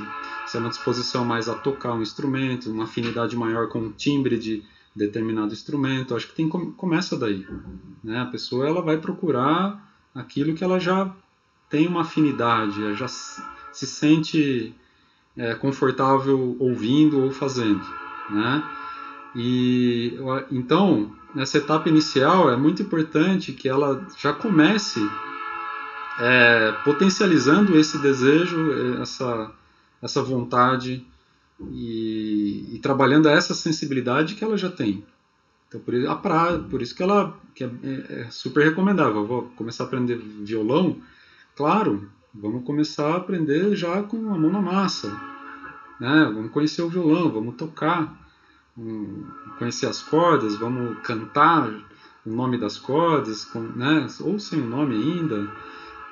se é uma disposição mais a tocar um instrumento, uma afinidade maior com o timbre de determinado instrumento, acho que tem começa daí, né? A pessoa ela vai procurar aquilo que ela já tem uma afinidade, já se sente é, confortável ouvindo ou fazendo, né? E então nessa etapa inicial é muito importante que ela já comece é, potencializando esse desejo, essa essa vontade e, e, trabalhando essa sensibilidade que ela já tem. Então, por, a pra, por isso que ela que é, é, é super recomendável. vou começar a aprender violão, claro, vamos começar a aprender já com a mão na massa. Né? Vamos conhecer o violão, vamos tocar, conhecer as cordas, vamos cantar o nome das cordas, com, né? ou sem o nome ainda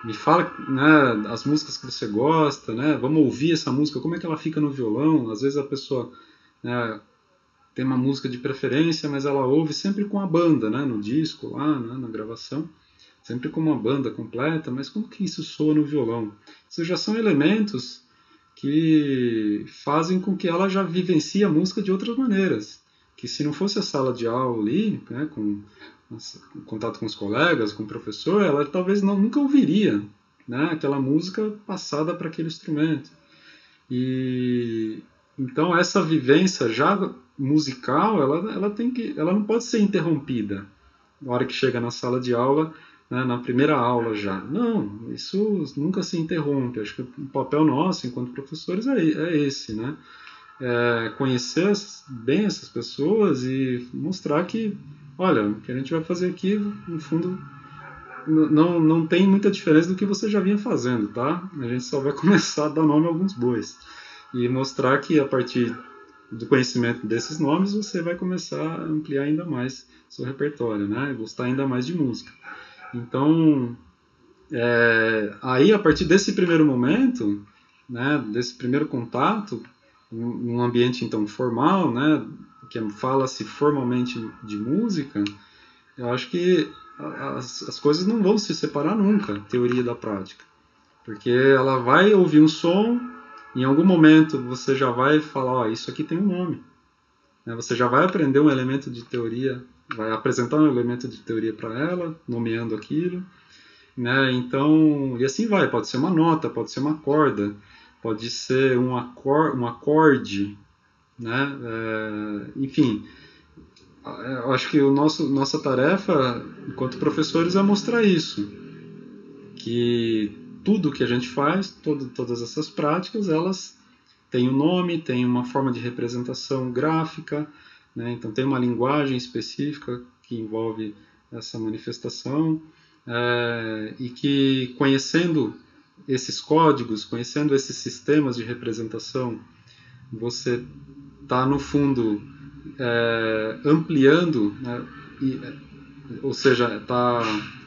me fala né, as músicas que você gosta, né? Vamos ouvir essa música, como é que ela fica no violão? Às vezes a pessoa né, tem uma música de preferência, mas ela ouve sempre com a banda, né? No disco lá, né, na gravação, sempre com uma banda completa, mas como que isso soa no violão? Isso já são elementos que fazem com que ela já vivencie a música de outras maneiras. Que se não fosse a sala de aula ali, né, com, com contato com os colegas, com o professor, ela talvez não, nunca ouviria né, aquela música passada para aquele instrumento. E então essa vivência já musical, ela, ela tem que, ela não pode ser interrompida na hora que chega na sala de aula né, na primeira aula já. Não, isso nunca se interrompe. Acho que o papel nosso, enquanto professores, é, é esse, né? É conhecer bem essas pessoas e mostrar que, olha, o que a gente vai fazer aqui, no fundo, não, não tem muita diferença do que você já vinha fazendo, tá? A gente só vai começar a dar nome a alguns bois. E mostrar que a partir do conhecimento desses nomes você vai começar a ampliar ainda mais seu repertório, né? Gostar ainda mais de música. Então, é, aí a partir desse primeiro momento, né, desse primeiro contato, num ambiente então formal, né, que fala-se formalmente de música, eu acho que as, as coisas não vão se separar nunca, teoria da prática. Porque ela vai ouvir um som, em algum momento você já vai falar, isso aqui tem um nome. Né, você já vai aprender um elemento de teoria vai apresentar um elemento de teoria para ela, nomeando aquilo, né? Então, e assim vai, pode ser uma nota, pode ser uma corda, pode ser um, acor um acorde, né? É, enfim, eu acho que o nosso, nossa tarefa, enquanto professores, é mostrar isso, que tudo que a gente faz, todo, todas essas práticas, elas têm um nome, têm uma forma de representação gráfica, né? Então, tem uma linguagem específica que envolve essa manifestação é, e que, conhecendo esses códigos, conhecendo esses sistemas de representação, você está, no fundo, é, ampliando, né? e, ou seja, está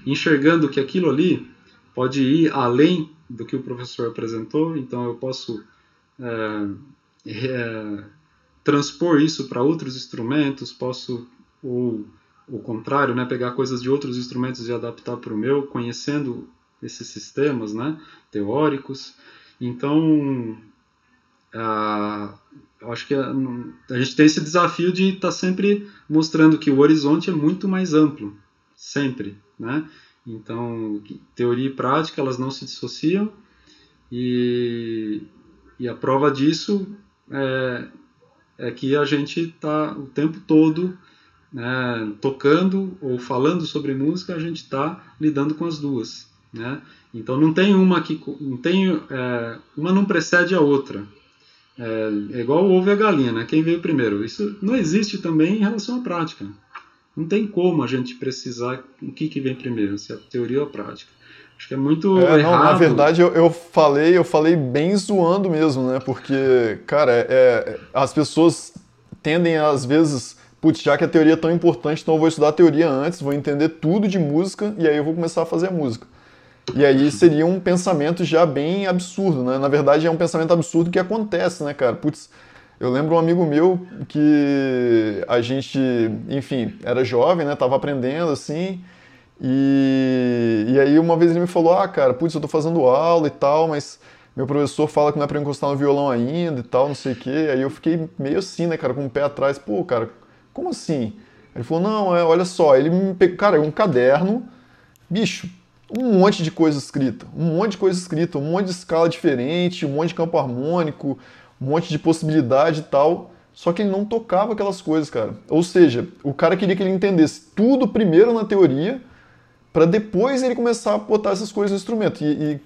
enxergando que aquilo ali pode ir além do que o professor apresentou, então eu posso é, transpor isso para outros instrumentos, posso, ou o contrário, né, pegar coisas de outros instrumentos e adaptar para o meu, conhecendo esses sistemas né, teóricos. Então, a, acho que a, a, gente tem esse desafio de estar tá sempre mostrando que o horizonte é muito mais amplo, sempre, né? Então, teoria e prática, elas não se dissociam, e, e a prova disso é, é que a gente está o tempo todo né, tocando ou falando sobre música, a gente está lidando com as duas. Né? Então não tem uma que não tem é, uma não precede a outra. É, é igual o ovo e a galinha, né? Quem veio primeiro? Isso não existe também em relação à prática. Não tem como a gente precisar o que, que vem primeiro, se é a teoria ou a prática. Acho que é muito é, errado. Não, na verdade, eu, eu, falei, eu falei bem zoando mesmo, né? Porque, cara, é, é, as pessoas tendem, às vezes, putz, já que a teoria é tão importante, então eu vou estudar a teoria antes, vou entender tudo de música e aí eu vou começar a fazer a música. E aí seria um pensamento já bem absurdo, né? Na verdade, é um pensamento absurdo que acontece, né, cara? Putz, eu lembro um amigo meu que a gente, enfim, era jovem, né? Tava aprendendo assim. E, e aí uma vez ele me falou, ah, cara, putz, eu tô fazendo aula e tal, mas meu professor fala que não é pra encostar no violão ainda e tal, não sei o quê. Aí eu fiquei meio assim, né, cara, com o pé atrás. Pô, cara, como assim? Ele falou, não, é, olha só, ele me pegou, cara, um caderno, bicho, um monte de coisa escrita, um monte de coisa escrita, um monte de escala diferente, um monte de campo harmônico, um monte de possibilidade e tal. Só que ele não tocava aquelas coisas, cara. Ou seja, o cara queria que ele entendesse tudo primeiro na teoria para depois ele começar a botar essas coisas no instrumento. E, e,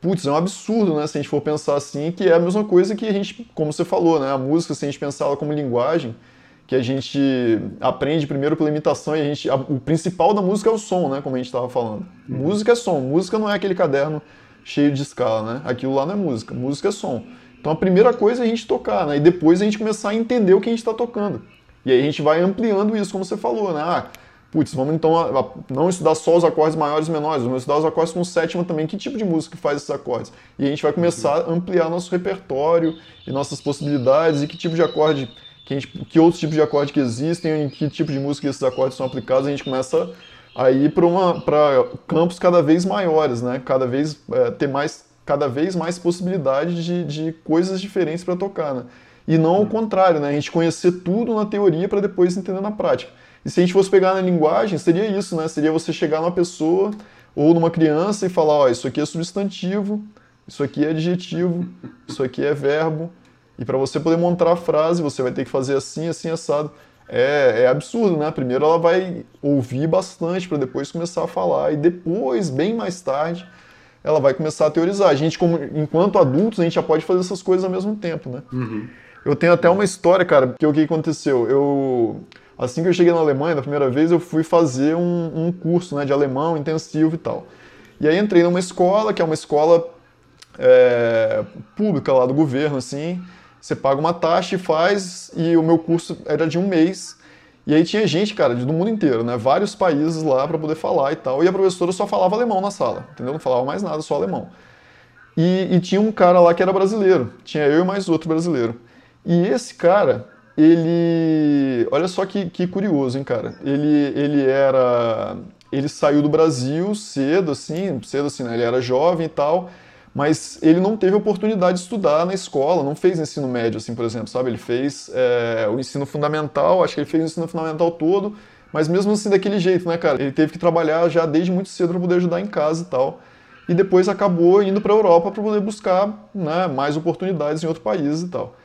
putz, é um absurdo, né? Se a gente for pensar assim, que é a mesma coisa que a gente, como você falou, né? A música, se a gente pensar ela como linguagem, que a gente aprende primeiro pela imitação e a gente, a, o principal da música é o som, né? Como a gente estava falando. Uhum. Música é som, música não é aquele caderno cheio de escala, né? Aquilo lá não é música, música é som. Então a primeira coisa é a gente tocar, né? E depois a gente começar a entender o que a gente está tocando. E aí a gente vai ampliando isso, como você falou, né? Ah, putz, vamos então a, a, não estudar só os acordes maiores e menores, vamos estudar os acordes com sétima também. Que tipo de música faz esses acordes? E a gente vai começar a ampliar nosso repertório e nossas possibilidades e que tipo de acorde, que, gente, que outros tipos de acorde que existem, em que tipo de música esses acordes são aplicados. A gente começa a ir para campos cada vez maiores, né? Cada vez é, ter mais cada vez mais possibilidade de, de coisas diferentes para tocar, né? E não ao contrário, né? A gente conhecer tudo na teoria para depois entender na prática. E se a gente fosse pegar na linguagem, seria isso, né? Seria você chegar numa pessoa ou numa criança e falar, ó, oh, isso aqui é substantivo, isso aqui é adjetivo, isso aqui é verbo. E para você poder montar a frase, você vai ter que fazer assim, assim, assado. É, é absurdo, né? Primeiro ela vai ouvir bastante para depois começar a falar. E depois, bem mais tarde, ela vai começar a teorizar. A gente, como, enquanto adultos, a gente já pode fazer essas coisas ao mesmo tempo, né? Uhum. Eu tenho até uma história, cara, que o que aconteceu? Eu assim que eu cheguei na Alemanha, da primeira vez, eu fui fazer um, um curso né, de alemão intensivo e tal. E aí entrei numa escola, que é uma escola é, pública lá do governo, assim. Você paga uma taxa e faz, e o meu curso era de um mês. E aí tinha gente, cara, do mundo inteiro, né? Vários países lá para poder falar e tal. E a professora só falava alemão na sala, entendeu? Não falava mais nada, só alemão. E, e tinha um cara lá que era brasileiro. Tinha eu e mais outro brasileiro. E esse cara, ele. Olha só que, que curioso, hein, cara. Ele, ele era. Ele saiu do Brasil cedo, assim, cedo assim, né? Ele era jovem e tal, mas ele não teve oportunidade de estudar na escola, não fez ensino médio, assim, por exemplo, sabe? Ele fez é, o ensino fundamental, acho que ele fez o ensino fundamental todo, mas mesmo assim daquele jeito, né, cara? Ele teve que trabalhar já desde muito cedo para poder ajudar em casa e tal. E depois acabou indo para a Europa para poder buscar né, mais oportunidades em outro país e tal.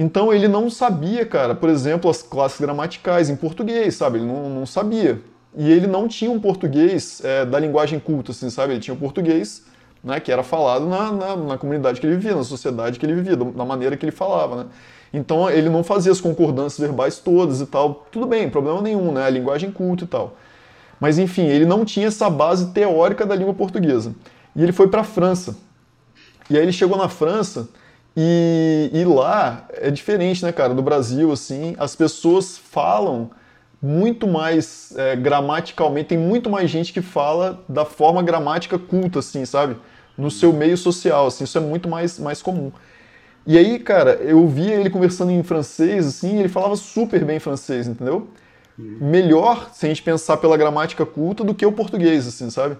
Então ele não sabia, cara, por exemplo, as classes gramaticais em português, sabe? Ele não, não sabia. E ele não tinha um português é, da linguagem culta, assim, sabe? Ele tinha um português né, que era falado na, na, na, comunidade que ele vivia, na sociedade que ele vivia, da maneira que ele falava, né? Então ele não fazia as concordâncias verbais todas e tal. Tudo bem, problema nenhum, né? A linguagem culta e tal. Mas enfim, ele não tinha essa base teórica da língua portuguesa. E ele foi para a França. E aí ele chegou na França e, e, lá é diferente, né, cara, do Brasil, assim, as pessoas falam muito mais é, gramaticalmente, tem muito mais gente que fala da forma gramática culta, assim, sabe? No seu meio social, assim, isso é muito mais, mais comum. E aí, cara, eu via ele conversando em francês, assim, ele falava super bem francês, entendeu? Melhor, se a gente pensar pela gramática culta, do que o português, assim, sabe?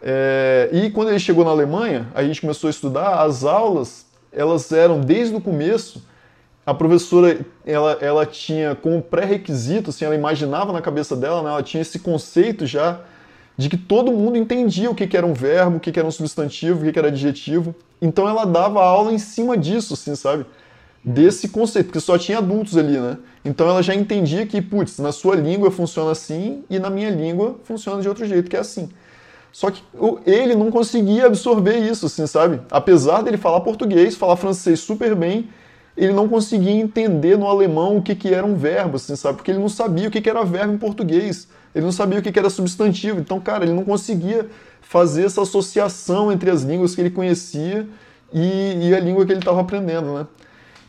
É, e quando ele chegou na Alemanha, a gente começou a estudar, as aulas elas eram desde o começo a professora ela, ela tinha como pré-requisito, assim, ela imaginava na cabeça dela, né, ela tinha esse conceito já de que todo mundo entendia o que, que era um verbo, o que, que era um substantivo, o que, que era adjetivo. Então ela dava aula em cima disso, assim, sabe? Desse conceito, porque só tinha adultos ali, né? Então ela já entendia que, putz, na sua língua funciona assim e na minha língua funciona de outro jeito, que é assim. Só que ele não conseguia absorver isso, assim, sabe? Apesar dele falar português, falar francês super bem, ele não conseguia entender no alemão o que, que era um verbo, assim, sabe? Porque ele não sabia o que, que era verbo em português. Ele não sabia o que, que era substantivo. Então, cara, ele não conseguia fazer essa associação entre as línguas que ele conhecia e, e a língua que ele estava aprendendo, né?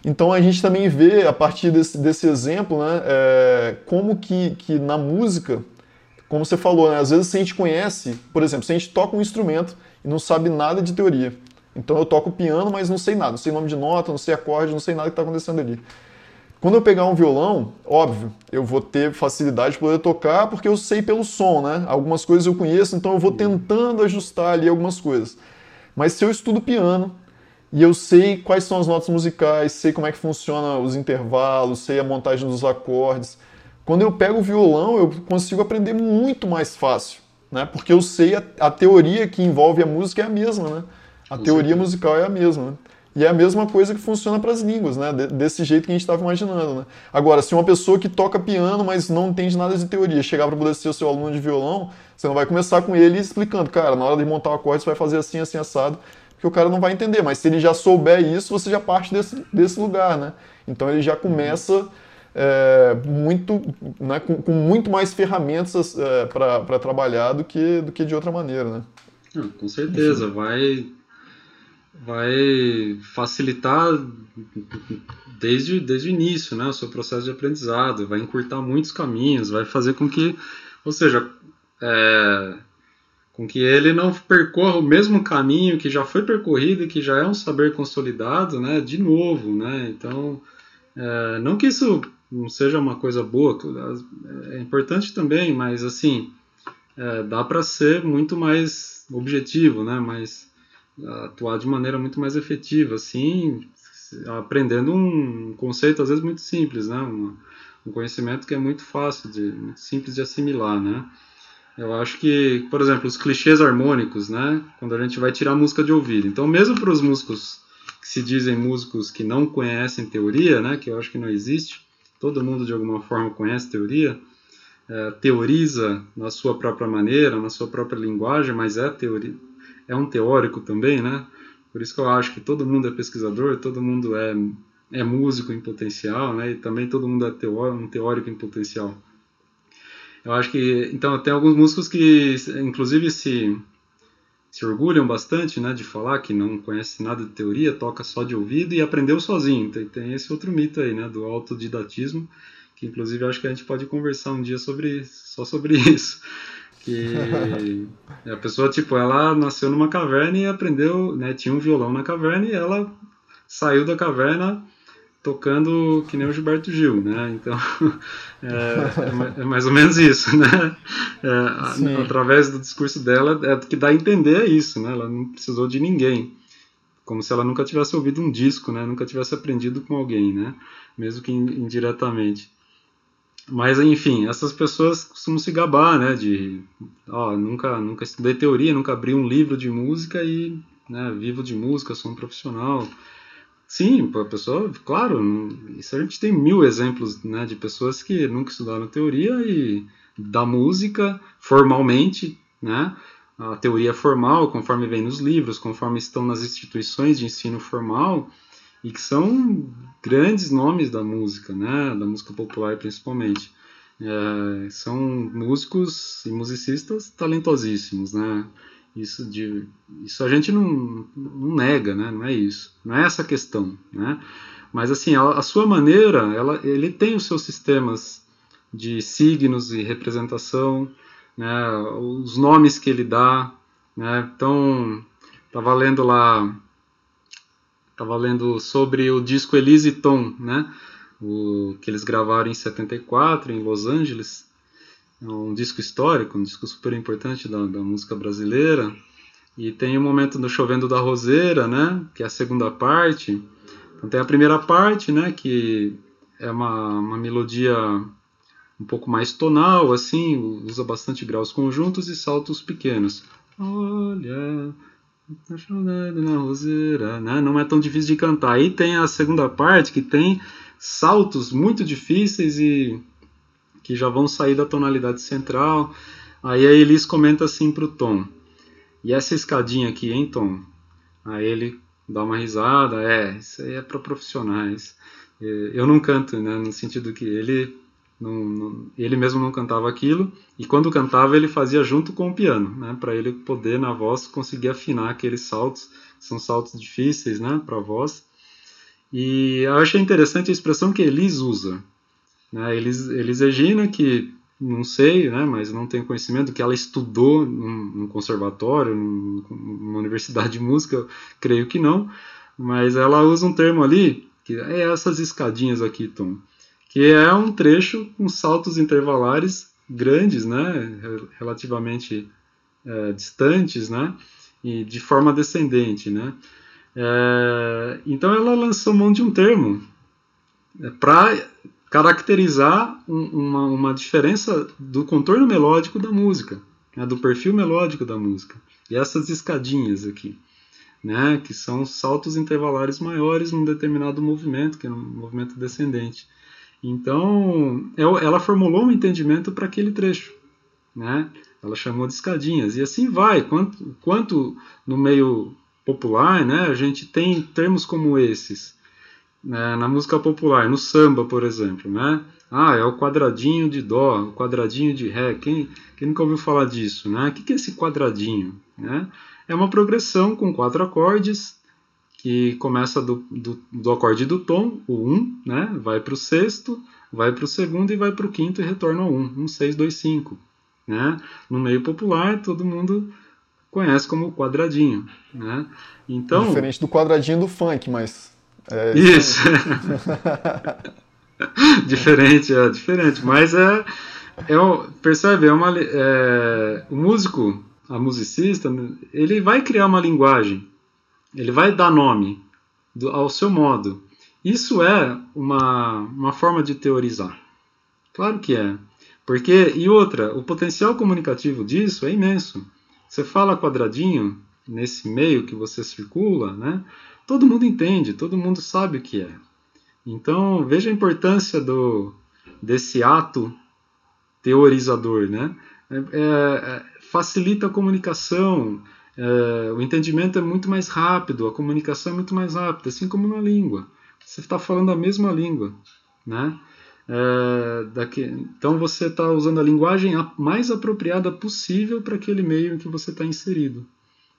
Então a gente também vê, a partir desse, desse exemplo, né, é, como que, que na música como você falou, né? às vezes a gente conhece, por exemplo, se a gente toca um instrumento e não sabe nada de teoria. Então eu toco piano, mas não sei nada, não sei nome de nota, não sei acorde, não sei nada que está acontecendo ali. Quando eu pegar um violão, óbvio, eu vou ter facilidade de poder tocar porque eu sei pelo som, né? Algumas coisas eu conheço, então eu vou tentando ajustar ali algumas coisas. Mas se eu estudo piano e eu sei quais são as notas musicais, sei como é que funciona os intervalos, sei a montagem dos acordes, quando eu pego o violão, eu consigo aprender muito mais fácil, né? Porque eu sei a, a teoria que envolve a música é a mesma, né? A Com teoria certeza. musical é a mesma, né? E é a mesma coisa que funciona para as línguas, né? Desse jeito que a gente estava imaginando, né? Agora, se uma pessoa que toca piano, mas não entende nada de teoria, chegar para poder ser o seu aluno de violão, você não vai começar com ele explicando, cara, na hora de montar o acorde você vai fazer assim, assim, assado, porque o cara não vai entender. Mas se ele já souber isso, você já parte desse, desse lugar, né? Então ele já começa é, muito, né, com, com, muito mais ferramentas é, para trabalhar do que, do que de outra maneira, né? Não, com certeza, vai, vai facilitar desde, desde o início né, o seu processo de aprendizado, vai encurtar muitos caminhos, vai fazer com que, ou seja, é, com que ele não percorra o mesmo caminho que já foi percorrido e que já é um saber consolidado, né, de novo, né? Então, é, não que isso não seja uma coisa boa, é importante também, mas assim, é, dá para ser muito mais objetivo, né? Mais, atuar de maneira muito mais efetiva, assim, aprendendo um conceito às vezes muito simples, né? Um, um conhecimento que é muito fácil, de, muito simples de assimilar, né? Eu acho que, por exemplo, os clichês harmônicos, né? Quando a gente vai tirar música de ouvido. Então, mesmo para os músicos que se dizem músicos que não conhecem teoria, né? Que eu acho que não existe. Todo mundo de alguma forma conhece teoria, é, teoriza na sua própria maneira, na sua própria linguagem, mas é teoria, é um teórico também, né? Por isso que eu acho que todo mundo é pesquisador, todo mundo é, é músico em potencial, né? E também todo mundo é teórico, um teórico em potencial. Eu acho que então tem alguns músicos que inclusive se se orgulham bastante, né, de falar que não conhece nada de teoria, toca só de ouvido e aprendeu sozinho. Tem, tem esse outro mito aí, né, do autodidatismo, que inclusive acho que a gente pode conversar um dia sobre só sobre isso que a pessoa tipo ela nasceu numa caverna e aprendeu né tinha um violão na caverna e ela saiu da caverna tocando que nem o Gilberto Gil né? Então é, é mais ou menos isso né? É, através do discurso dela é que dá a entender isso né? Ela não precisou de ninguém. Como se ela nunca tivesse ouvido um disco né? Nunca tivesse aprendido com alguém né? Mesmo que indiretamente. Mas enfim, essas pessoas costumam se gabar, né? De, ó, nunca, nunca estudei teoria, nunca abri um livro de música e, né, vivo de música, sou um profissional. Sim, a pessoa, claro, isso a gente tem mil exemplos, né, de pessoas que nunca estudaram teoria e da música formalmente, né? A teoria formal, conforme vem nos livros, conforme estão nas instituições de ensino formal, e que são grandes nomes da música, né, da música popular principalmente. É, são músicos e musicistas talentosíssimos, né? Isso, de, isso a gente não, não nega, né? Não é isso, não é essa questão, né? Mas assim, a, a sua maneira, ela, ele tem os seus sistemas de signos e representação, né? Os nomes que ele dá, né? Então, estava lendo lá Estava lendo sobre o disco Elise Tom, né? O, que eles gravaram em 74 em Los Angeles. Um disco histórico, um disco super importante da, da música brasileira. E tem o momento do Chovendo da Roseira, né? Que é a segunda parte. Então tem a primeira parte, né? Que é uma, uma melodia um pouco mais tonal, assim, usa bastante graus conjuntos e saltos pequenos. Olha, Tá na roseira, né? Não é tão difícil de cantar. Aí tem a segunda parte que tem saltos muito difíceis e que já vão sair da tonalidade central. Aí a Elis comenta assim pro Tom: E essa escadinha aqui, hein, Tom? Aí ele dá uma risada: É, isso aí é para profissionais. Eu não canto, né? No sentido que ele não, não, ele mesmo não cantava aquilo e quando cantava ele fazia junto com o piano, né, para ele poder na voz conseguir afinar aqueles saltos, são saltos difíceis, né, para voz. E eu achei interessante a expressão que Elis usa, né, Elis, Elis que não sei, né, mas não tenho conhecimento que ela estudou num, num conservatório, num, numa universidade de música, creio que não, mas ela usa um termo ali que é essas escadinhas aqui, Tom que é um trecho com saltos intervalares grandes, né, relativamente é, distantes, né, e de forma descendente, né. É, então ela lançou mão de um termo é, para caracterizar um, uma, uma diferença do contorno melódico da música, né, do perfil melódico da música. E essas escadinhas aqui, né, que são saltos intervalares maiores num determinado movimento, que é um movimento descendente. Então, ela formulou um entendimento para aquele trecho, né? Ela chamou de escadinhas e assim vai. Quanto, quanto no meio popular, né? A gente tem termos como esses né, na música popular, no samba, por exemplo, né? Ah, é o quadradinho de dó, o quadradinho de ré. Quem, quem nunca ouviu falar disso, né? O que é esse quadradinho, né? É uma progressão com quatro acordes que começa do, do, do acorde do tom, o 1, um, né? vai para o sexto, vai para o segundo e vai para o quinto e retorna ao 1, um, 1, 6, 2, 5. Né? No meio popular, todo mundo conhece como quadradinho. Né? Então, Diferente do quadradinho do funk, mas. É isso. diferente, é diferente. Mas é. é percebe? É uma, é, o músico, a musicista, ele vai criar uma linguagem ele vai dar nome do, ao seu modo. Isso é uma, uma forma de teorizar. Claro que é. Porque, e outra, o potencial comunicativo disso é imenso. Você fala quadradinho nesse meio que você circula, né? Todo mundo entende, todo mundo sabe o que é. Então, veja a importância do, desse ato teorizador, né? É, é, facilita a comunicação, é, o entendimento é muito mais rápido, a comunicação é muito mais rápida, assim como na língua. Você está falando a mesma língua, né? É, daqui, então você está usando a linguagem mais apropriada possível para aquele meio em que você está inserido,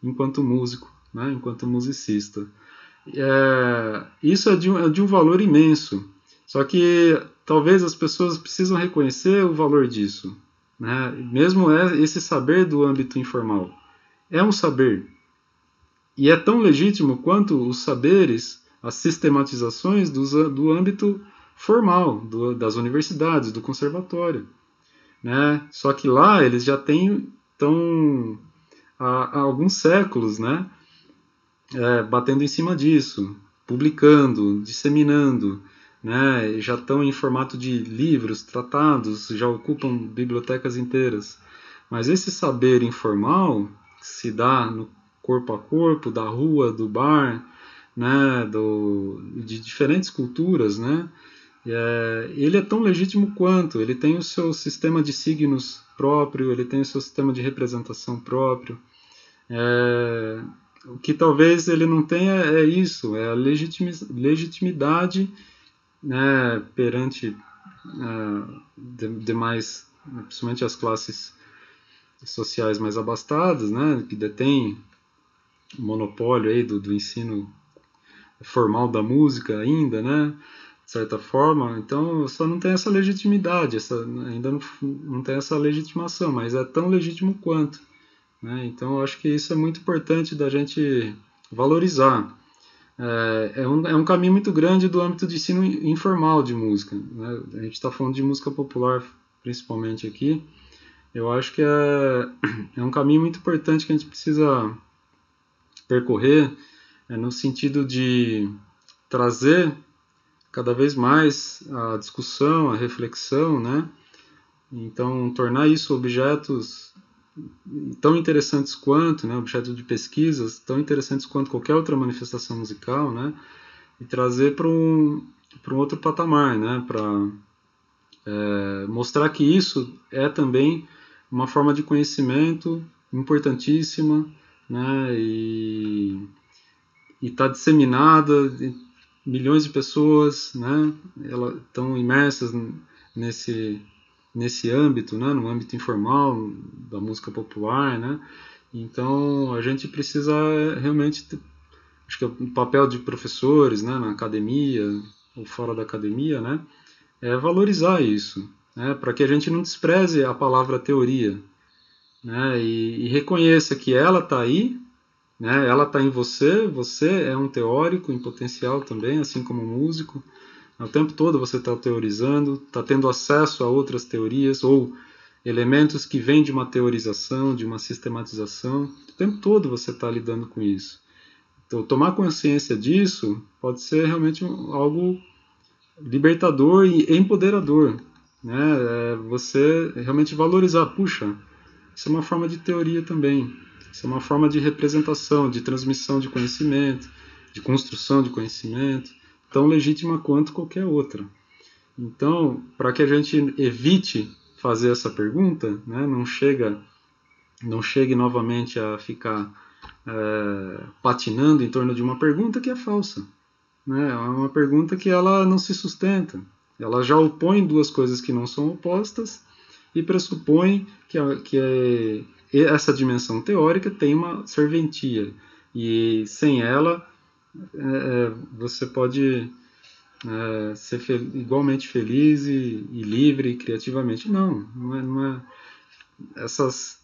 enquanto músico, né? enquanto musicista. É, isso é de, um, é de um valor imenso. Só que talvez as pessoas precisam reconhecer o valor disso. Né? Mesmo é esse saber do âmbito informal. É um saber. E é tão legítimo quanto os saberes, as sistematizações do, do âmbito formal, do, das universidades, do conservatório. Né? Só que lá eles já têm tão, há, há alguns séculos né? É, batendo em cima disso, publicando, disseminando, né? já estão em formato de livros, tratados, já ocupam bibliotecas inteiras. Mas esse saber informal que se dá no corpo a corpo, da rua, do bar, né, do, de diferentes culturas, né, é, ele é tão legítimo quanto. Ele tem o seu sistema de signos próprio, ele tem o seu sistema de representação próprio. É, o que talvez ele não tenha é isso, é a legitimidade né, perante uh, demais, principalmente as classes sociais mais abastadas, né, que detêm o monopólio aí do, do ensino formal da música ainda, né, de certa forma, então só não tem essa legitimidade, essa, ainda não, não tem essa legitimação, mas é tão legítimo quanto. Né? Então eu acho que isso é muito importante da gente valorizar é, é, um, é um caminho muito grande do âmbito de ensino informal de música. Né? A gente está falando de música popular principalmente aqui. Eu acho que é, é um caminho muito importante que a gente precisa percorrer é, no sentido de trazer cada vez mais a discussão, a reflexão, né? Então, tornar isso objetos tão interessantes quanto, né, objeto de pesquisas, tão interessantes quanto qualquer outra manifestação musical, né, e trazer para um, um outro patamar, né, para é, mostrar que isso é também uma forma de conhecimento importantíssima, né, e está disseminada, milhões de pessoas, né, elas estão imersas nesse nesse âmbito, né, no âmbito informal da música popular, né? Então a gente precisa realmente, ter, acho que é o papel de professores, né, na academia ou fora da academia, né, é valorizar isso, né, para que a gente não despreze a palavra teoria, né, e, e reconheça que ela está aí, né, ela está em você, você é um teórico em potencial também, assim como músico, o tempo todo você está teorizando, está tendo acesso a outras teorias ou elementos que vêm de uma teorização, de uma sistematização. O tempo todo você está lidando com isso. Então, tomar consciência disso pode ser realmente algo libertador e empoderador. Né? É você realmente valorizar, puxa, isso é uma forma de teoria também. Isso é uma forma de representação, de transmissão de conhecimento, de construção de conhecimento tão legítima quanto qualquer outra. Então, para que a gente evite fazer essa pergunta, né, não chega, não chegue novamente a ficar é, patinando em torno de uma pergunta que é falsa. Né? É uma pergunta que ela não se sustenta. Ela já opõe duas coisas que não são opostas e pressupõe que, a, que a, essa dimensão teórica tem uma serventia. E sem ela é, é, você pode é, ser igualmente feliz e, e, livre criativamente. Não, não é. Não é essas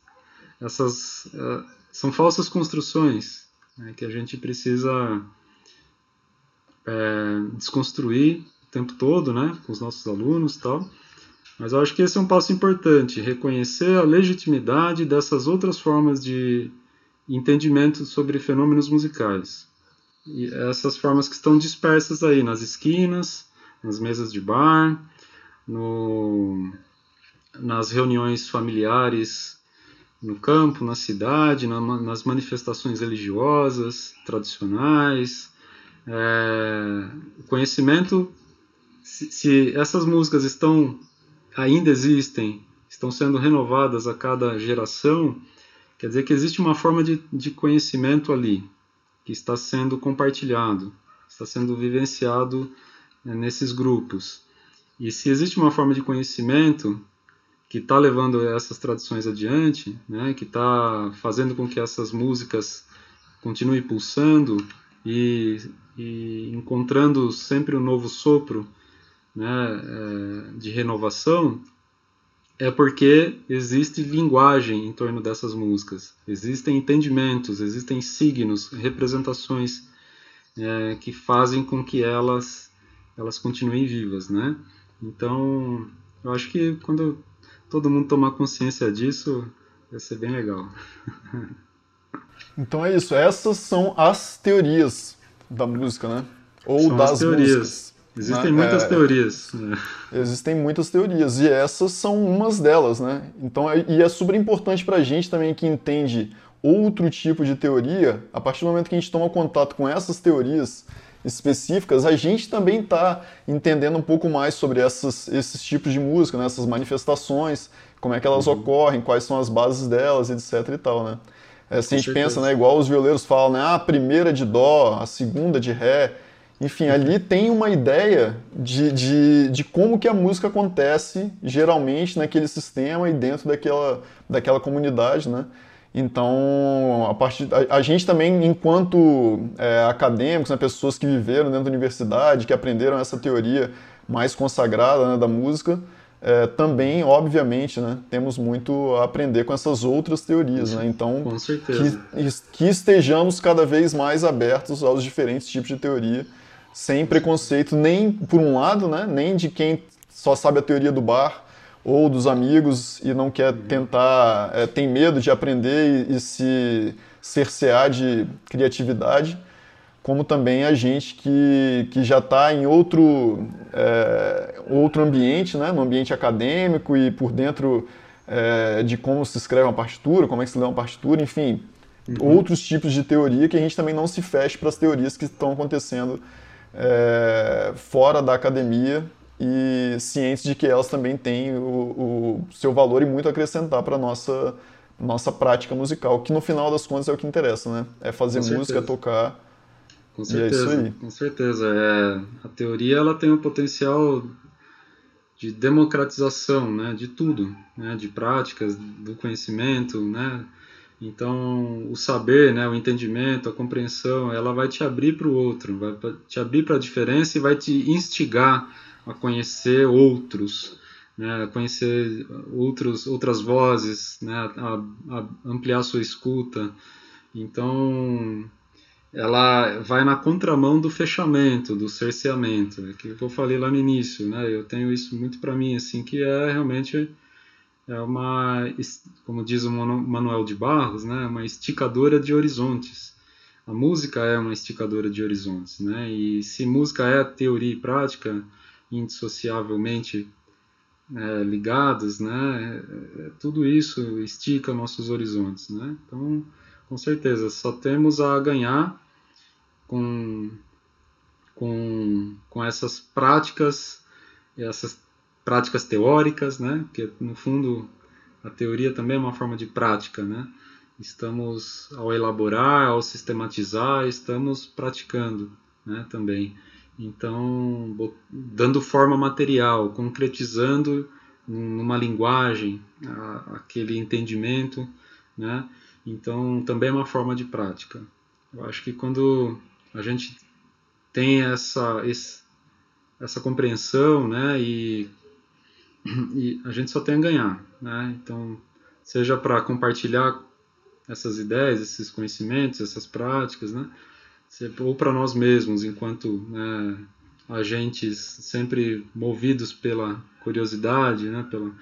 essas uh, são falsas construções né, que a gente precisa é, desconstruir o tempo todo, né, com os nossos alunos tal. Mas eu acho que esse é um passo importante, reconhecer a legitimidade dessas outras formas de entendimento sobre fenômenos musicais. Essas formas que estão dispersas aí nas esquinas, nas mesas de bar, no, nas reuniões familiares no campo, na cidade, na, nas manifestações religiosas, tradicionais. É, conhecimento, se, se essas músicas estão ainda existem, estão sendo renovadas a cada geração, quer dizer que existe uma forma de, de conhecimento ali, que está sendo compartilhado, está sendo vivenciado né, nesses grupos. E se existe uma forma de conhecimento que está levando essas tradições adiante, né, que está fazendo com que essas músicas continuem pulsando e, e encontrando sempre um novo sopro né, é, de renovação, é porque existe linguagem em torno dessas músicas, existem entendimentos, existem signos, representações é, que fazem com que elas elas continuem vivas, né? Então, eu acho que quando todo mundo tomar consciência disso, vai ser bem legal. Então é isso, essas são as teorias da música, né? Ou são das teorias. músicas. Existem muitas é, teorias. Né? Existem muitas teorias e essas são umas delas, né? Então, é, e é super importante para a gente também que entende outro tipo de teoria, a partir do momento que a gente toma contato com essas teorias específicas, a gente também está entendendo um pouco mais sobre essas, esses tipos de música, né? essas manifestações, como é que elas uhum. ocorrem, quais são as bases delas, etc e tal, né? É, se a gente pensa, né, igual os violeiros falam, né, ah, a primeira de dó, a segunda de ré, enfim, ali tem uma ideia de, de, de como que a música acontece geralmente naquele sistema e dentro daquela, daquela comunidade, né? Então, a, partir, a, a gente também, enquanto é, acadêmicos, né, pessoas que viveram dentro da universidade, que aprenderam essa teoria mais consagrada né, da música, é, também, obviamente, né, temos muito a aprender com essas outras teorias. Né? Então, que, que, estejamos cada vez mais abertos aos diferentes tipos de teoria, sem preconceito nem por um lado, né, nem de quem só sabe a teoria do bar, ou dos amigos e não quer tentar, é, tem medo de aprender e, e, se cercear de criatividade, como também a gente que, que já está em outro, é, outro ambiente, né, no ambiente acadêmico e por dentro é, de como se escreve uma partitura, como é que se lê uma partitura, enfim, uhum. outros tipos de teoria que a gente também não se feche para as teorias que estão acontecendo é, fora da academia e cientes de que elas também têm o, o seu valor e muito a acrescentar para a nossa, nossa prática musical, que no final das contas é o que interessa, né? É fazer música, tocar. Com certeza, é com certeza. É, a teoria ela tem o potencial de democratização, né, de tudo, né, de práticas, do conhecimento, né. Então, o saber, né, o entendimento, a compreensão, ela vai te abrir para o outro, vai te abrir para a diferença e vai te instigar a conhecer outros, né, a conhecer outros, outras vozes, né, a, a ampliar sua escuta. Então, ela vai na contramão do fechamento, do cerceamento, é que eu falei lá no início, né? Eu tenho isso muito para mim, assim, que é realmente é uma, como diz o Manuel de Barros, né? Uma esticadora de horizontes. A música é uma esticadora de horizontes, né? E se música é teoria e prática, indissociavelmente é, ligados, né? É, é, tudo isso estica nossos horizontes, né? Então, com certeza, só temos a ganhar com, com, com essas práticas, essas práticas teóricas, né? Porque no fundo a teoria também é uma forma de prática, né? Estamos ao elaborar, ao sistematizar, estamos praticando, né? Também. Então, dando forma material, concretizando numa linguagem a, aquele entendimento, né? Então, também é uma forma de prática. Eu acho que quando a gente tem essa, essa compreensão, né? E, e a gente só tem a ganhar, né? Então, seja para compartilhar essas ideias, esses conhecimentos, essas práticas, né? ou para nós mesmos, enquanto né, agentes sempre movidos pela curiosidade, né, pela,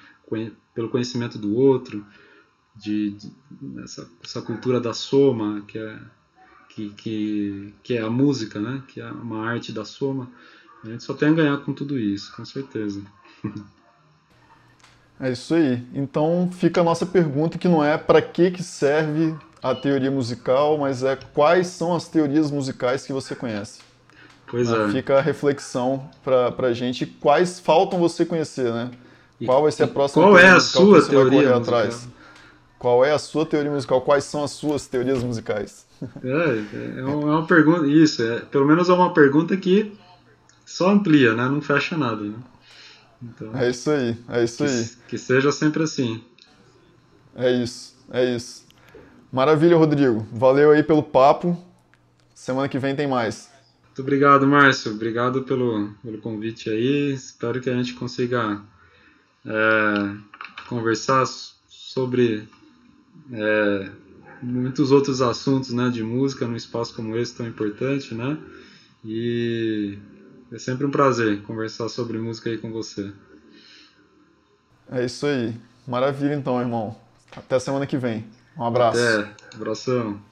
pelo conhecimento do outro, de, de essa, essa, cultura da soma que, é, que, que, que é a música, né? Que é uma arte da soma. A gente só tem a ganhar com tudo isso, com certeza. É isso aí. Então fica a nossa pergunta que não é para que, que serve a teoria musical, mas é quais são as teorias musicais que você conhece. Pois ah, é. Fica a reflexão para a gente quais faltam você conhecer, né? Qual vai ser a próxima qual teoria é a sua teoria atrás? Qual é a sua teoria musical? Quais são as suas teorias musicais? É, é uma, é uma pergunta, isso, é, pelo menos é uma pergunta que só amplia, né? Não fecha nada, né? Então, É isso aí, é isso que, aí. que seja sempre assim. É isso, é isso. Maravilha, Rodrigo. Valeu aí pelo papo. Semana que vem tem mais. Muito obrigado, Márcio. Obrigado pelo, pelo convite aí. Espero que a gente consiga é, conversar sobre é, muitos outros assuntos né, de música num espaço como esse tão importante, né? E é sempre um prazer conversar sobre música aí com você. É isso aí. Maravilha então, irmão. Até semana que vem. Um abraço. Até. Abração.